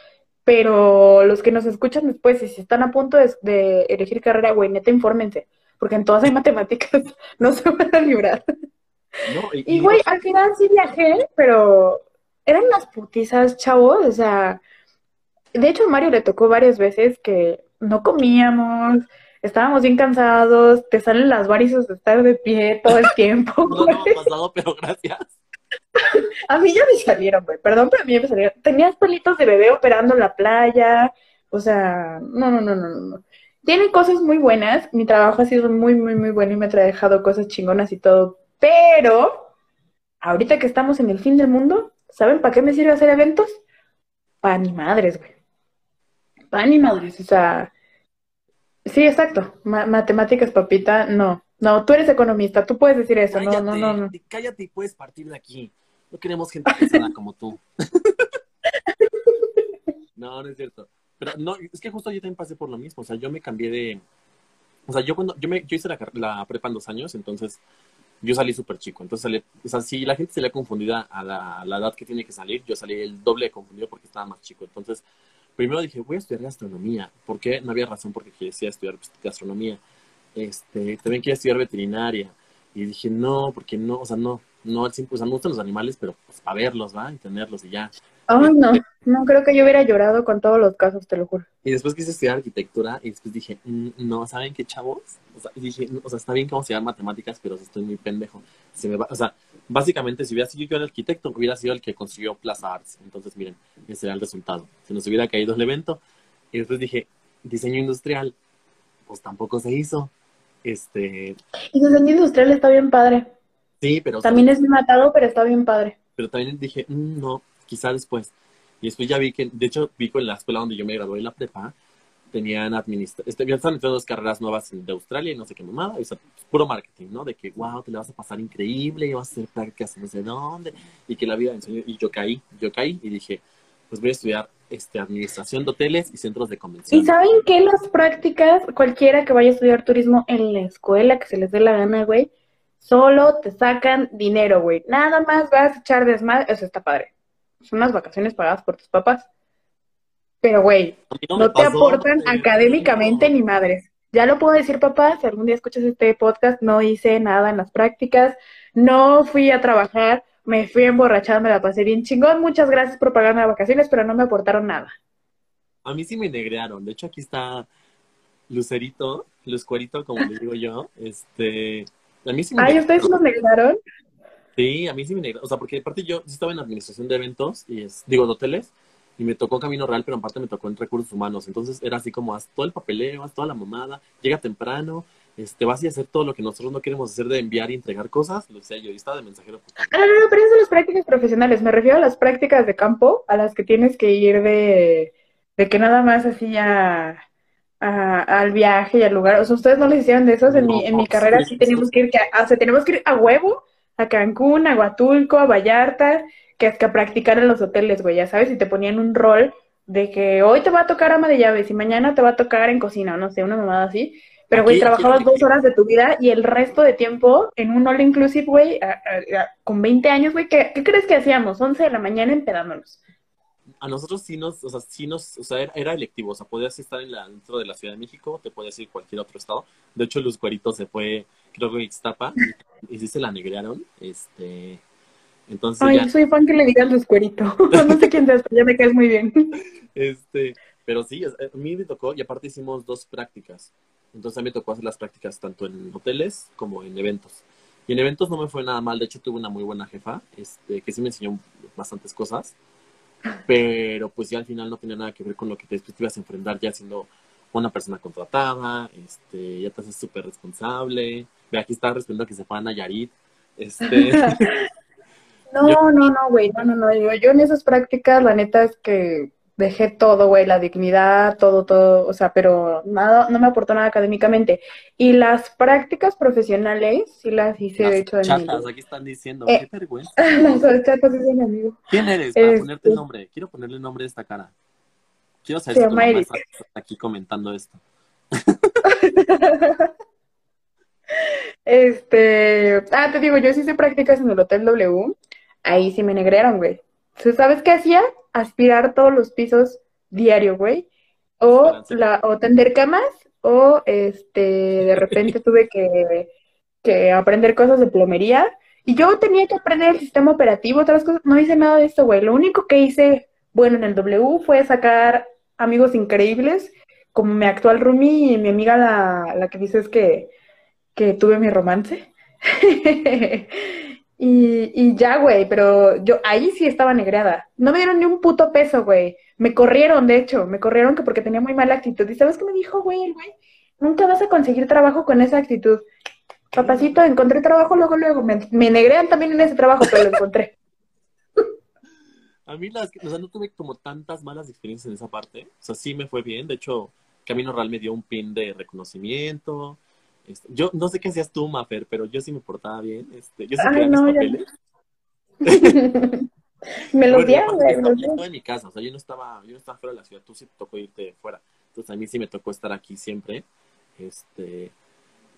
Pero los que nos escuchan después, y si están a punto de, de elegir carrera, güey, neta, infórmense. Porque en todas hay matemáticas, no se van a librar. No, y, Y, güey, al final sí viajé, pero eran unas putizas, chavos. O sea, de hecho a Mario le tocó varias veces que no comíamos, estábamos bien cansados, te salen las varices de estar de pie todo el tiempo. no, no ha pasado, pero gracias. A mí ya me salieron, güey, perdón, pero a mí ya me salieron. Tenías pelitos de bebé operando en la playa, o sea, no, no, no, no, no. no. Tiene cosas muy buenas, mi trabajo ha sido muy, muy, muy bueno y me ha dejado cosas chingonas y todo, pero ahorita que estamos en el fin del mundo, ¿saben para qué me sirve hacer eventos? Para ni madres, güey. Para ni madres, o sea, sí, exacto. Ma- matemáticas, papita, no. No, tú eres economista, tú puedes decir eso, no, no, no, no. cállate y puedes partir de aquí. No queremos gente pesada como tú. No, no es cierto. Pero no, es que justo yo también pasé por lo mismo. O sea, yo me cambié de. O sea, yo cuando. Yo, me, yo hice la prepa en dos años, entonces yo salí súper chico. Entonces salí. O sea, si la gente se le confundida a la, a la edad que tiene que salir, yo salí el doble de confundido porque estaba más chico. Entonces, primero dije, voy a estudiar gastronomía. ¿Por qué? No había razón porque quería estudiar gastronomía. Este, también quería estudiar veterinaria. Y dije, no, porque no, o sea, no, no al 100%, o sea, me gustan los animales, pero pues para verlos, ¿va? Y tenerlos y ya. Ay, no, no creo que yo hubiera llorado con todos los casos, te lo juro. Y después quise estudiar arquitectura y después dije, "Mm, no, ¿saben qué, chavos? O sea, dije, "No, o sea, está bien que vamos a estudiar matemáticas, pero estoy muy pendejo. Se me va, o sea, básicamente, si hubiera sido yo el arquitecto, hubiera sido el que construyó Plaza Arts. Entonces, miren, ese era el resultado. Se nos hubiera caído el evento. Y después dije, diseño industrial, pues tampoco se hizo. Este, Y diseño industrial está bien padre. sí, pero... También es matado, pero está bien padre. pero también dije, "Mm, no, quizá después. Y después ya vi que, de hecho, vi en la escuela donde yo me gradué, la prepa, tenían administración, este, estaban entrando dos carreras nuevas de Australia y no sé qué mamada, y, o sea, puro marketing, ¿no? De que, wow, te la vas a pasar increíble y vas a hacer prácticas no sé dónde, y que la vida enseñó, y yo caí, yo caí y dije, pues voy a estudiar este, administración de hoteles y centros de ¿Y convención. saben qué? Las prácticas, cualquiera que vaya a estudiar turismo en la escuela, que se les dé la gana, güey, solo te sacan dinero, güey. Nada más vas a echar desmadre, eso está padre. Son unas vacaciones pagadas por tus papás. Pero, güey, no te aportan académicamente ni madres. Ya lo puedo decir, papá, si algún día escuchas este podcast, no hice nada en las prácticas, no fui a trabajar me fui emborrachada, me la pasé bien chingón. Muchas gracias por pagarme las vacaciones, pero no me aportaron nada. A mí sí me negrearon. De hecho, aquí está Lucerito, Luzcuerito, como le digo yo. Este, a mí sí me Ay, ¿ustedes nos negrearon? Sí, a mí sí me negrearon. O sea, porque aparte yo estaba en administración de eventos, y es, digo, de hoteles, y me tocó Camino Real, pero en parte me tocó en recursos humanos. Entonces era así como, haz todo el papeleo, haz toda la mamada, llega temprano, este, vas a hacer todo lo que nosotros no queremos hacer de enviar y entregar cosas. Lo sé, yo estaba de mensajero. Ah, no, no, pero eso son las prácticas profesionales. Me refiero a las prácticas de campo, a las que tienes que ir de, de que nada más así a, a- al viaje y al lugar. O sea, ustedes no les hicieron de esos. En mi, en mi carrera sí, sí tenemos que ir, que o sea, tenemos que ir a huevo, a Cancún, a Huatulco, a Vallarta, que es que a practicar en los hoteles, güey, ya sabes, y te ponían un rol de que hoy te va a tocar ama de llaves y mañana te va a tocar en cocina, o no sé, una mamada así. Pero, güey, trabajabas dos horas de tu vida y el resto de tiempo en un all inclusive, güey, con 20 años, güey, ¿qué, qué crees que hacíamos? 11 de la mañana empedándonos. A nosotros sí nos, o sea, sí nos, o sea, era, era electivo. O sea, podías estar en la, dentro de la Ciudad de México, te podías ir a cualquier otro estado. De hecho, Luz Cuerito se fue, creo que a Ixtapa, y, y sí se la negrearon. Este, entonces Ay, ya, soy fan que le digas descuerito. no sé quién seas, pero ya me caes muy bien. Este, pero sí, es- a mí me tocó, y aparte hicimos dos prácticas. Entonces a mí me tocó hacer las prácticas tanto en hoteles como en eventos. Y en eventos no me fue nada mal, de hecho tuve una muy buena jefa, este, que sí me enseñó bastantes cosas, pero pues ya al final no tenía nada que ver con lo que después te ibas a enfrentar ya siendo una persona contratada, este, ya te haces súper responsable. Ve, aquí está respondiendo que se fue a Nayarit. Este, No, no, no, güey, no, no, no. Yo, yo en esas prácticas, la neta es que dejé todo, güey, la dignidad, todo, todo, o sea, pero nada, no me aportó nada académicamente. Y las prácticas profesionales, sí las hice, de hecho, chatas, aquí están diciendo, Eh. qué vergüenza. Las chatas dicen mi amigo. ¿Quién eres? Para Este- ponerte nombre. Quiero ponerle nombre a esta cara. Quiero saber si tu mamá está aquí comentando esto. Este, ah, te digo, yo sí hice prácticas en el Hotel W, ahí sí me negrearon, güey. ¿Tú ¿Sabes qué hacía? Aspirar todos los pisos diario, güey. O, la, o tender camas, o este, de repente tuve que, que aprender cosas de plomería. Y yo tenía que aprender el sistema operativo, otras cosas. No hice nada de esto, güey. Lo único que hice, bueno, en el W fue sacar amigos increíbles, como mi actual roomie y mi amiga, la, la que dices que, que tuve mi romance. Y, y ya, güey, pero yo ahí sí estaba negreada. No me dieron ni un puto peso, güey. Me corrieron, de hecho, me corrieron que porque tenía muy mala actitud. ¿Y sabes qué me dijo, güey, el güey? Nunca vas a conseguir trabajo con esa actitud. Papacito, encontré trabajo luego, luego. Me, me negrean también en ese trabajo, pero lo encontré. A mí las, o sea, no tuve como tantas malas experiencias en esa parte. O sea, sí me fue bien. De hecho, Camino Real me dio un pin de reconocimiento. Este, yo no sé qué hacías tú, Mafer, pero yo sí me portaba bien. Este, yo sí Ay, no, mis ya papeles. Me los dieron, güey. yo estaba, en mi casa, o sea, yo no estaba, yo no estaba fuera de la ciudad, tú sí te tocó irte fuera. Entonces a mí sí me tocó estar aquí siempre. Este,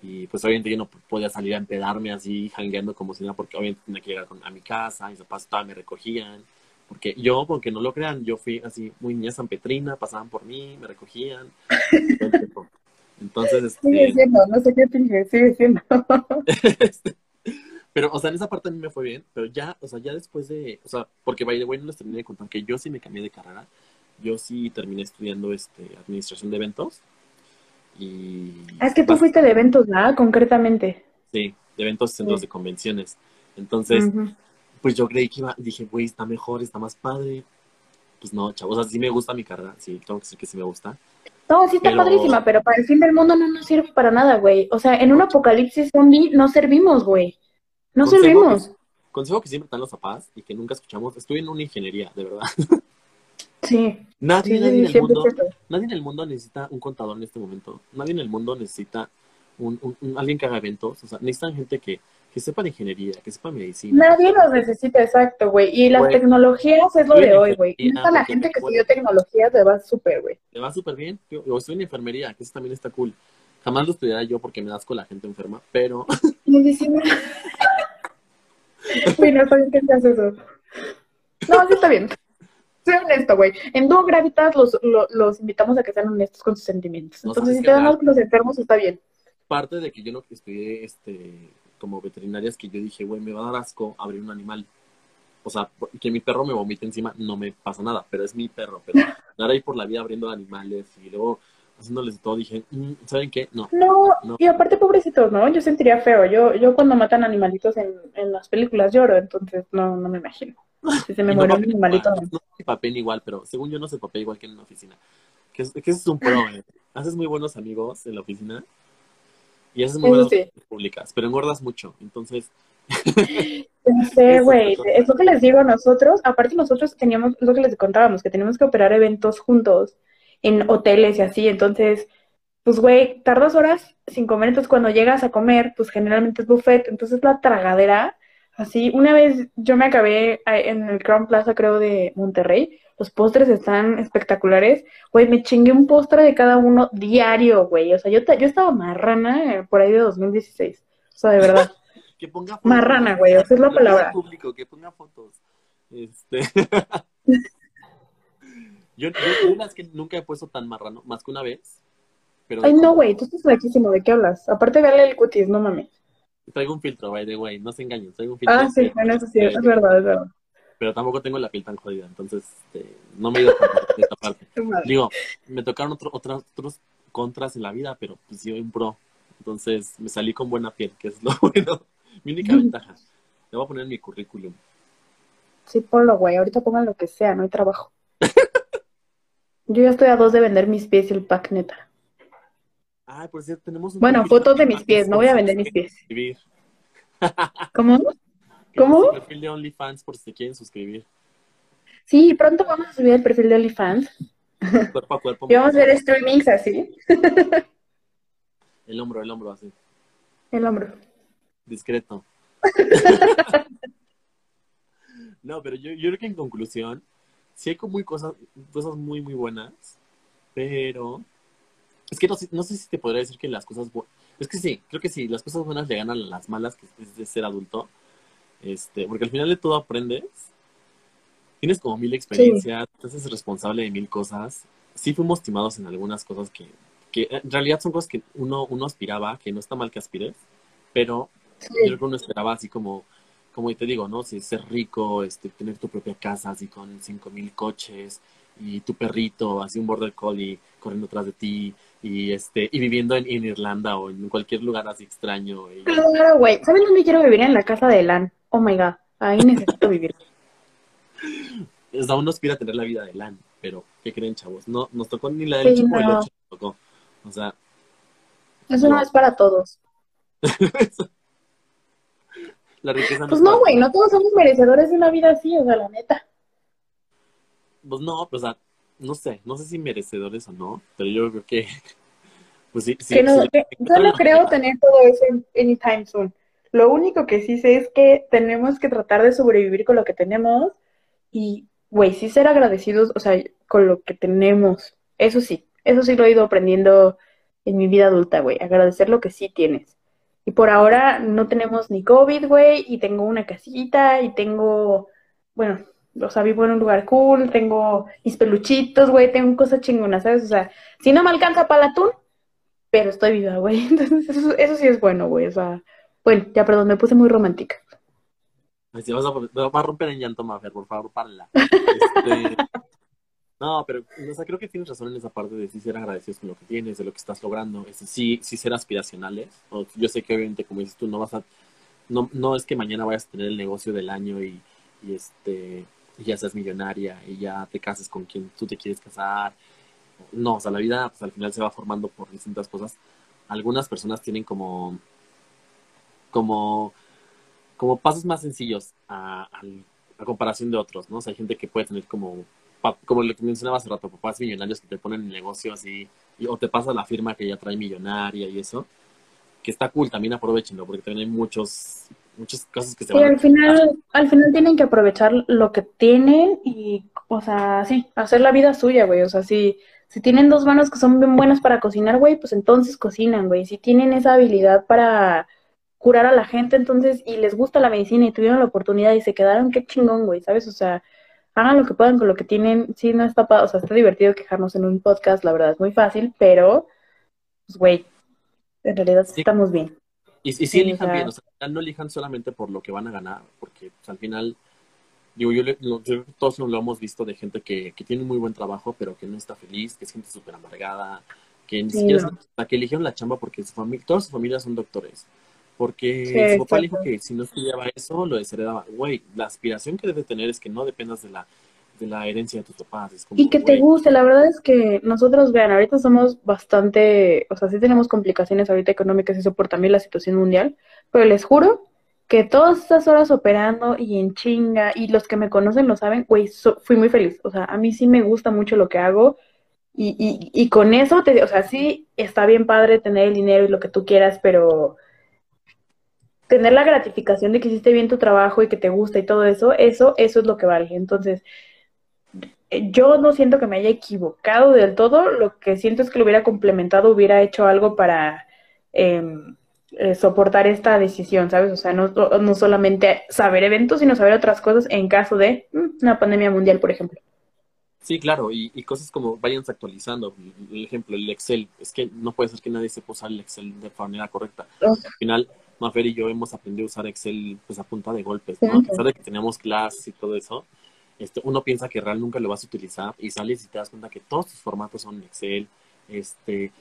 y pues obviamente yo no podía salir a empedarme así, jangueando como si nada, porque obviamente tenía que llegar con- a mi casa, mis papás todavía me recogían. Porque yo, porque no lo crean, yo fui así muy niña San Petrina, pasaban por mí, me recogían. Entonces, Sigue este, siendo, no sé qué finge, sigue siendo. este, pero, o sea, en esa parte a mí me fue bien, pero ya, o sea, ya después de, o sea, porque by the way no les terminé de contar que yo sí me cambié de carrera, yo sí terminé estudiando este, administración de eventos y... Ah, es que tú fuiste de eventos, ¿verdad? Concretamente. Sí, de eventos y centros Sí. de convenciones. Entonces, pues yo creí que iba, dije, güey, está mejor, está más padre. Pues no, chavos, o sea, sí me gusta mi carrera, sí, tengo que decir que sí me gusta. No, sí está Pero- padrísima, pero para el fin del mundo no nos sirve para nada, güey. O sea, en un apocalipsis zombie no servimos, güey. No Consejo servimos. Consejo que siempre están los papás y que nunca escuchamos, estoy en una ingeniería, de verdad. Sí, Nadie, sí, nadie en el mundo 100%. Nadie en el mundo necesita un contador en este momento. Nadie en el mundo necesita un, un- un- alguien que haga eventos. O sea, necesitan gente que, que sepa de ingeniería, que sepa medicina. Nadie nos necesita, exacto, güey. Y las tecnologías es lo de hoy, güey. Neta, la gente te que estudió tecnología te va súper, güey. Le va súper bien. Yo, yo estoy en enfermería, que eso también está cool. Jamás lo estudiaré yo porque me das con la gente enferma, pero Medicina. Güey, no bien que seas eso. No, sí está bien. Sé honesto, güey. En Dúo Gravitas los, lo- los invitamos a que sean honestos con sus sentimientos. Entonces, si te dan con los enfermos, está bien. parte de que yo no estudié este, como veterinaria es que yo dije, güey, me va a dar asco abrir un animal. o sea, que mi perro me vomite encima, no me pasa nada, pero es mi perro. Pero andar ahí por la vida abriendo animales y luego haciéndoles todo, dije, mm, ¿saben qué? No. No, y aparte pobrecitos, ¿no? Yo sentiría feo. Yo, yo cuando matan animalitos en, en las películas lloro, entonces no, no me imagino. Si se me muere un animalito. No, no se papel igual, pero según yo no se papel igual que en una oficina. Que, que eso es un pro, ¿eh? Haces muy buenos amigos en la oficina y haces muy buenas sí. públicas, pero engordas mucho, entonces... No sé, güey, es lo que les digo nosotros, aparte nosotros teníamos, es lo que les contábamos, que teníamos que operar eventos juntos en hoteles y así, entonces, pues, güey, tardas horas sin comer, entonces cuando llegas a comer, pues generalmente es buffet, entonces la tragadera, así, una vez yo me acabé en el Crown Plaza, creo, de Monterrey, los postres están espectaculares, güey, me chingué un postre de cada uno diario, güey, o sea, yo, yo estaba marrana eh, por ahí de 2016, o sea, de verdad. que ponga fotos. Marrana, güey, esa es la palabra. Público, que ponga fotos. Este... yo, yo una es que nunca he puesto tan marrano, más que una vez. Pero Ay, no, güey, tú estás flaquísimo, ¿de qué hablas? Aparte, véale el cutis, no mames. Traigo un filtro, by the way, no se engañen, traigo un filtro. Ah, sí, bueno, eso sí, es verdad, es verdad. Pero tampoco tengo la piel tan jodida, entonces este, no me he ido de esta parte. Digo, me tocaron otro, otros, otros contras en la vida, pero pues yo en pro. Entonces me salí con buena piel, que es lo bueno. Mi única ventaja. Le voy a poner en mi currículum. Sí, ponlo, güey. Ahorita pongan lo que sea, no hay trabajo. Yo ya estoy a dos de vender mis pies y el pack neta. Ay, por cierto, tenemos un Bueno, fotos de mis pies, no voy a vender mis pies. Suscribir. ¿Cómo? ¿Cómo? El perfil de OnlyFans por si se quieren suscribir. Sí, pronto vamos a subir el perfil de OnlyFans. Cuerpo a cuerpo. Y vamos a hacer streamings así. El hombro, el hombro así. El hombro. Discreto. no, pero yo, yo creo que en conclusión, sí hay como muy cosas, cosas muy, muy buenas, pero es que no, no sé si te podría decir que las cosas es que sí, creo que sí, las cosas buenas le ganan a las malas, que es de ser adulto, este, porque al final de todo aprendes, tienes como mil experiencias, te haces responsable de mil cosas, sí fuimos timados en algunas cosas que, que en realidad son cosas que uno, uno aspiraba, que no está mal que aspires, pero yo creo que uno esperaba así como, como te digo, ¿no? Si ser rico, este, tener tu propia casa así con cinco mil coches y tu perrito, así un border collie corriendo atrás de ti y este y viviendo en, en Irlanda o en cualquier lugar así extraño. y- Claro, güey. ¿Saben dónde quiero vivir? En la casa de Elan. Oh my god. Ahí necesito vivir. o sea, uno aspira a tener la vida de LAN, pero ¿qué creen, chavos? No, nos tocó ni la del Sí, chico no. ocho nos tocó. O sea, Eso no es para todos. la riqueza Pues es no, güey. No todos somos merecedores de una vida así, o sea, la neta. Pues no, pues, o sea, no sé, no sé si merecedores o no, pero yo creo que, pues sí, sí. que no, sí, que- yo no creo tener todo eso en anytime soon. Lo único que sí sé es que tenemos que tratar de sobrevivir con lo que tenemos y, güey, sí ser agradecidos, o sea, con lo que tenemos. Eso sí, eso sí lo he ido aprendiendo en mi vida adulta, güey, agradecer lo que sí tienes. Y por ahora no tenemos ni COVID, güey, y tengo una casita y tengo, bueno, o sea, vivo en un lugar cool, tengo mis peluchitos, güey, tengo cosas chingonas, ¿sabes? O sea, si no me alcanza para el atún, pero estoy viva, güey. Entonces, eso, eso sí es bueno, güey. O sea, bueno, ya, perdón, me puse muy romántica. Si vas a, vas a romper en llanto, Mafer, por favor, párala. Este, no, pero, o sea, creo que tienes razón en esa parte de sí ser agradecidos con lo que tienes, de lo que estás logrando, es sí, sí ser aspiracionales. O, yo sé que obviamente, como dices tú, no vas a, no, no es que mañana vayas a tener el negocio del año y, y este, y ya seas millonaria y ya te cases con quien tú te quieres casar. No, o sea, la vida pues, al final se va formando por distintas cosas. Algunas personas tienen como, como, como pasos más sencillos a, comparación de otros, ¿no? O sea, hay gente que puede tener como, como lo que mencionaba hace rato, papás millonarios que te ponen el negocio así, o te pasa la firma que ya trae millonaria y eso, que está cool, también aprovechenlo, porque también hay muchos, muchas cosas que se Sí, van a al final, al final tienen que aprovechar lo que tienen y, o sea, sí, hacer la vida suya, güey. O sea, si, si tienen dos manos que son bien buenas para cocinar, güey, pues entonces cocinan, güey. Si tienen esa habilidad para curar a la gente, entonces, y les gusta la medicina y tuvieron la oportunidad y se quedaron, qué chingón, güey, ¿sabes? O sea, hagan lo que puedan con lo que tienen. Sí, no está, pa- o sea, está divertido quejarnos en un podcast, la verdad es muy fácil, pero, pues, güey, en realidad Sí. estamos bien. Y, y sí Sí, o elijan sea- bien, o sea, no elijan solamente por lo que van a ganar, porque pues, al final Digo, yo, lo- yo todos lo hemos visto de gente que, que tiene un muy buen trabajo, pero que no está feliz, que es gente súper amargada, que ni Sí, siquiera, no. que eligieron la chamba porque su familia, todas sus familias son doctores. Porque Sí, su papá dijo que si no estudiaba eso, lo desheredaba. Güey, la aspiración que debe tener es que no dependas de la, de la herencia de tus papás. Es como, Y que te guste, la verdad es que nosotros, vean, ahorita somos bastante, o sea, sí tenemos complicaciones ahorita económicas y eso por también la situación mundial, pero les juro que todas esas horas operando y en chinga, y los que me conocen lo saben, güey, so- fui muy feliz, o sea, a mí sí me gusta mucho lo que hago y, y, y con eso, te, o sea, sí está bien padre tener el dinero y lo que tú quieras, pero tener la gratificación de que hiciste bien tu trabajo y que te gusta y todo eso, eso, eso es lo que vale. Entonces, yo no siento que me haya equivocado del todo, lo que siento es que lo hubiera complementado, hubiera hecho algo para em, eh, soportar esta decisión, ¿sabes? O sea, no, no solamente saber eventos, sino saber otras cosas en caso de mm, una pandemia mundial, por ejemplo. Sí, claro, y, y cosas como váyanse actualizando. El ejemplo, el Excel. Es que no puede ser que nadie sepa usar el Excel de manera correcta. Oh. Al final, Mafer y yo hemos aprendido a usar Excel pues a punta de golpes, ¿no? A Ujú. pesar de que teníamos clases y todo eso, este, uno piensa que real nunca lo vas a utilizar y sales y te das cuenta que todos tus formatos son en Excel. Este,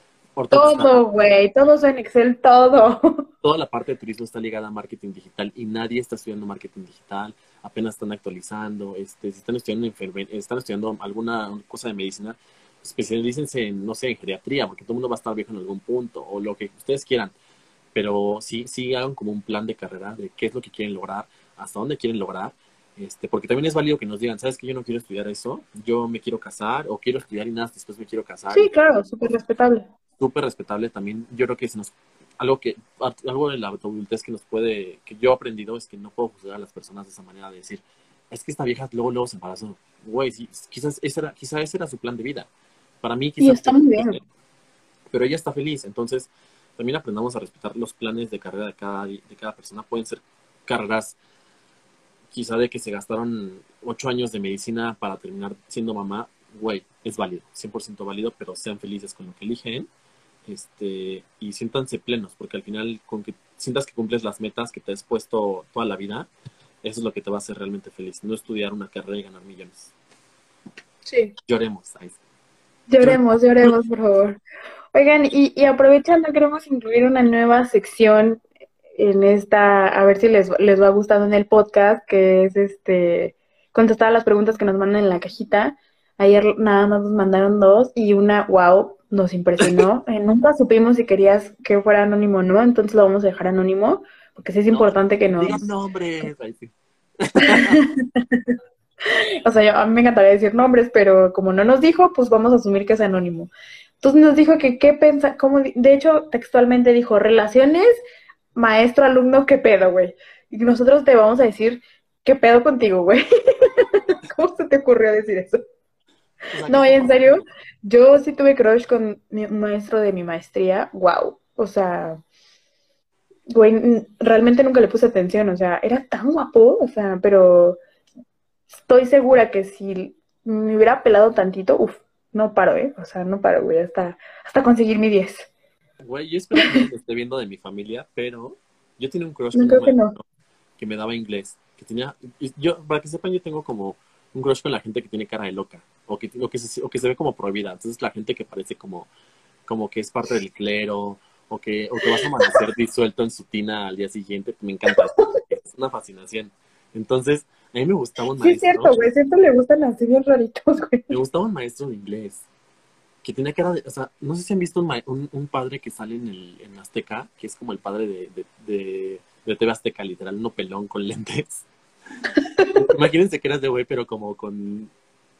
Todo, güey, todo en Excel, todo. toda la parte de turismo está ligada a marketing digital y nadie está estudiando marketing digital, apenas están actualizando, este, si están estudiando enferme- están estudiando alguna cosa de medicina, especialícense en, no sé, en geriatría, porque todo el mundo va a estar viejo en algún punto, o lo que ustedes quieran, pero sí, sí hagan como un plan de carrera de qué es lo que quieren lograr, hasta dónde quieren lograr, este, porque también es válido que nos digan, ¿sabes que Yo no quiero estudiar eso, yo me quiero casar, o quiero estudiar y nada, después me quiero casar. Sí, claro, súper respetable. súper respetable también. Yo creo que se nos, algo que, algo de la adultez que nos puede, que yo he aprendido es que no puedo juzgar a las personas de esa manera de decir, es que esta vieja luego, luego se embarazó. Güey, sí, quizás ese era, quizás ese era su plan de vida. Para mí, Y quizás. está muy bien. Pero ella está feliz. Entonces, también aprendamos a respetar los planes de carrera de cada, de cada persona. Pueden ser carreras, quizá de que se gastaron ocho años de medicina para terminar siendo mamá. Güey, es válido, 100% válido, pero sean felices con lo que eligen este, y siéntanse plenos, porque al final, con que sientas que cumples las metas que te has puesto toda la vida, eso es lo que te va a hacer realmente feliz. No estudiar una carrera y ganar millones. Sí. Lloremos. Ahí. Lloremos, lloremos, por favor. Oigan, y, y aprovechando, queremos incluir una nueva sección en esta, a ver si les, les va gustando en el podcast, que es este contestar las preguntas que nos mandan en la cajita. Ayer nada más nos mandaron dos y una, wow, nos impresionó. Eh, nunca supimos si querías que fuera anónimo o no, entonces lo vamos a dejar anónimo, porque sí es No, importante que nos... Nombres. O sea, yo- a mí me encantaría decir nombres, pero como no nos dijo, pues vamos a asumir que es anónimo. Entonces nos dijo que qué pensa, cómo, di- de hecho, textualmente dijo, relaciones maestro-alumno, qué pedo, güey. Y nosotros te vamos a decir, qué pedo contigo, güey. ¿Cómo se te ocurrió decir eso? Sea, No, ¿qué y en serio, yo sí tuve crush con mi maestro de mi maestría, wow. O sea, güey, realmente nunca le puse atención, o sea, era tan guapo, o sea, pero estoy segura que si me hubiera pelado tantito, uff, no paro, ¿eh? O sea, no paro, güey, hasta, hasta conseguir mi 10. Güey, yo espero que lo esté viendo de mi familia, pero yo tenía un crush No, con un que no. maestro que me daba inglés, que tenía, yo, para que sepan, yo tengo como un crush con la gente que tiene cara de loca, o que, o que, se, o que se ve como prohibida, entonces la gente que parece como, como que es parte del clero, o que, o que vas a amanecer disuelto en su tina al día siguiente, me encanta, es una fascinación. Entonces, a mí me gustaba un Sí, es maestro, cierto, güey, siempre le gustan así bien raritos, güey. me gustaba un maestro de inglés que tenía cara de, o sea, no sé si han visto un, un, un padre que sale en el en Azteca, que es como el padre de, de, de, de TV Azteca, literal, uno pelón con lentes. Imagínense que eras de güey, pero como con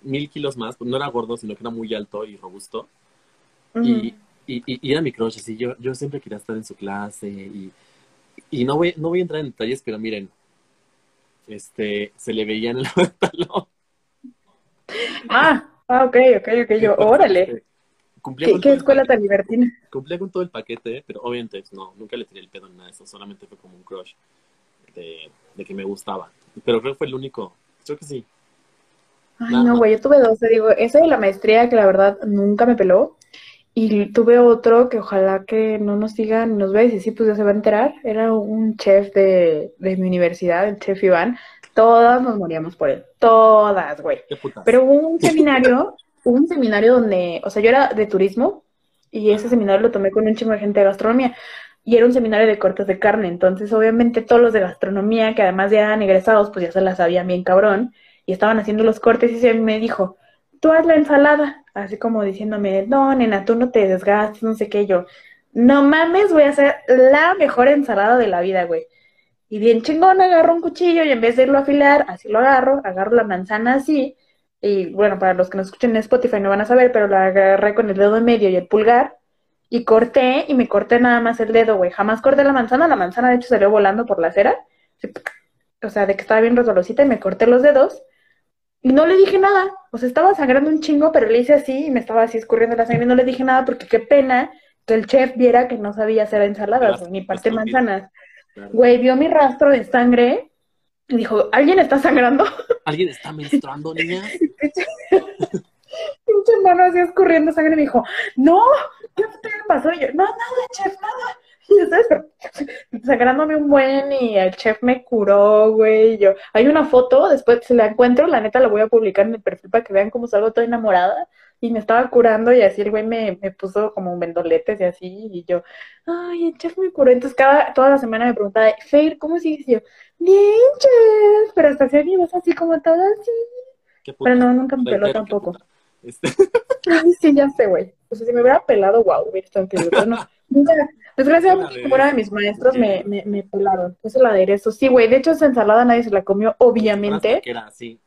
mil kilos más, pues no era gordo, sino que era muy alto y robusto. Y, y, y- y era mi crush, así, yo, yo siempre quería estar en su clase y, y no voy, no voy a entrar en detalles, pero miren, este, se le veía en el pantalón. Ah, ah, ok, ok, ok, yo, órale. Cumplía ¿Qué, con qué todo el escuela paquete. tan libertina? cumplía con todo el paquete, pero obviamente no, nunca le tiré el pedo en nada de eso, solamente fue como un crush de, de que me gustaba. Pero creo que fue el único, creo que sí. Ay, Nada no, güey, yo tuve dos, te digo, ese de la maestría que la verdad nunca me peló. Y tuve otro que ojalá que no nos sigan, nos vea y si sí, pues ya se va a enterar. Era un chef de, de mi universidad, el chef Iván. Todas nos moríamos por él. Todas, güey. Pero hubo un seminario, un seminario donde, o sea, yo era de turismo y ese seminario lo tomé con un chingo de gente de gastronomía y era un seminario de cortes de carne. Entonces, obviamente, todos los de gastronomía, que además ya eran egresados, pues ya se la sabían bien cabrón y estaban haciendo los cortes y se me dijo, tú haz la ensalada, así como diciéndome, no, nena, tú no te desgastes, no sé qué, yo, no mames, voy a hacer la mejor ensalada de la vida, güey. Y bien chingón, agarro un cuchillo y en vez de irlo a afilar, así lo agarro, agarro la manzana así, y bueno, para los que nos escuchen en Spotify no van a saber, pero la agarré con el dedo en medio y el pulgar, y corté, y me corté nada más el dedo, güey. Jamás corté la manzana, la manzana de hecho salió volando por la acera, o sea, de que estaba bien rotolosita, y me corté los dedos, y no le dije nada, o sea, estaba sangrando un chingo, pero le hice así, y me estaba así escurriendo la sangre, y no le dije nada porque qué pena que el chef viera que no sabía hacer ensaladas, ni parte manzanas. Claro. Güey, vio mi rastro de sangre y dijo, ¿alguien está sangrando? ¿Alguien está menstruando, niña? Pinche mano así escurriendo sangre y me dijo, no, ¿qué te pasó? Y yo, no, nada, chef, nada. ¿Sabes? Pero, sangrándome un buen y el chef me curó, güey. Yo, hay una foto, después si la encuentro, la neta la voy a publicar en el perfil para que vean cómo salgo toda enamorada. Y me estaba curando y así el güey me, me puso como vendoletes y así. Y yo, ay, el chef me curó. Entonces cada, toda la semana me preguntaba, Feir, ¿cómo sigues? Y yo, bien, chef. Pero hasta así vas así como todo así. Pero no, nunca me peló tampoco. Este, Ay, sí, ya sé, güey. O sea, si me hubiera pelado, wow, hubiera estado no, nunca. Desgraciadamente, era de mis maestros, me, me, me pelaron. Eso el aderezo. Sí, güey. De hecho, esa ensalada nadie se la comió, obviamente. que era así.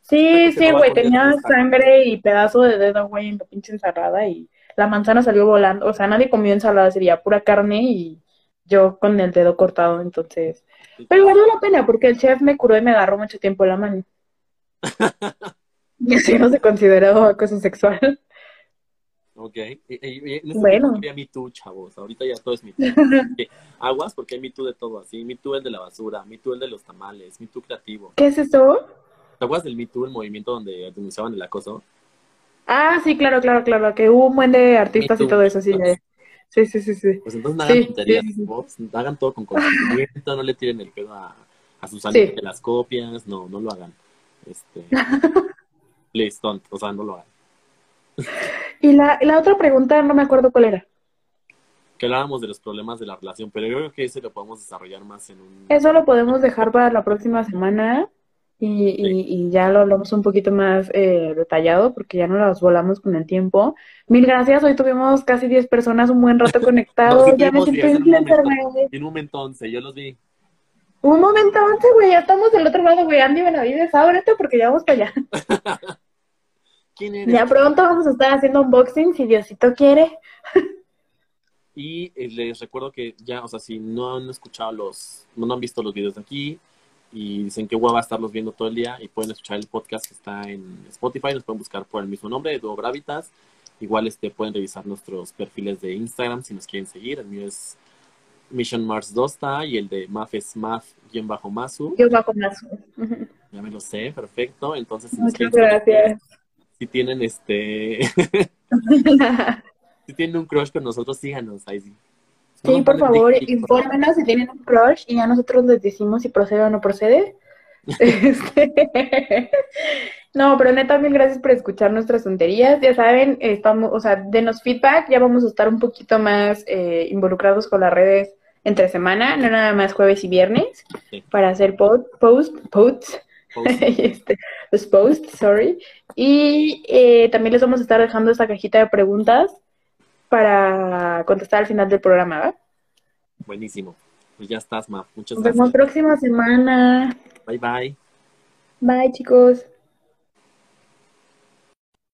Sí, sí, va güey. Tenía sangre y pedazo de dedo, güey, en la pinche ensalada. Y la manzana salió volando. O sea, nadie comió ensalada, sería pura carne y yo con el dedo cortado. Entonces. Pero valió la pena porque el chef me curó y me agarró mucho tiempo la mano. Y así no se consideró acoso sexual. Ok. Y, y- y en este Bueno. había Me Too, chavos. Ahorita ya todo es Me Too. Aguas porque hay Me Too de todo así. Me Too el de la basura, Me Too el de los tamales, Me Too creativo. ¿Qué es eso? ¿Te acuerdas del Me Too, el movimiento donde denunciaban el acoso? Ah, sí, claro, claro, claro, que hubo un buen de artistas y todo eso, sí, ya- sí, sí, sí, sí. Pues entonces no hagan Sí, tonterías, sí, sí. chavos. Hagan todo con consentimiento, no le tiren el pedo a, a sus amigos de las copias, no, no lo hagan. Este, please don't, o sea, no lo hagan. Y la, la otra pregunta, no me acuerdo cuál era. Que hablábamos de los problemas de la relación, pero yo creo que ese lo podemos desarrollar más en un... Eso lo podemos dejar para la próxima semana y, y, y ya lo hablamos un poquito más eh, detallado porque ya no las volamos con el tiempo. Mil gracias, hoy tuvimos casi 10 personas un buen rato conectados. No, sí ya me siento 10 en. En un momento 11, yo los vi. Un momento antes, güey, ya estamos del otro lado, güey. Andy Benavides, ábrete porque ya vamos para allá. ¿Quién eres? Ya pronto vamos a estar haciendo unboxing si Diosito quiere. Y eh, les recuerdo que ya, o sea, si no han escuchado los, no han visto los videos de aquí y dicen que hueva estarlos viendo todo el día y pueden escuchar el podcast que está en Spotify, nos pueden buscar por el mismo nombre, Duo Gravitas. Igual este, pueden revisar nuestros perfiles de Instagram si nos quieren seguir. El mío es Mission Mars Dosta y el de Maf es Maf-Masu. Yo bajo más. Ya me lo sé, perfecto. Entonces, si Muchas seguir, gracias. Si tienen este, si tienen un crush con nosotros, síganos ahí sí. Por favor, dick por infórmenos si tienen un crush y ya nosotros les decimos si procede o no procede. Este, No, pero neta, mil gracias por escuchar nuestras tonterías. Ya saben, estamos, o sea, denos feedback, ya vamos a estar un poquito más eh, involucrados con las redes entre semana, no nada más jueves y viernes, Sí. para hacer pod- post, posts, Post. este, los posts, sorry. Y eh, también les vamos a estar dejando esta cajita de preguntas para contestar al final del programa, ¿va? Buenísimo. Pues ya estás, Maf. Muchas Nos vemos gracias. próxima semana. Bye bye. Bye, chicos.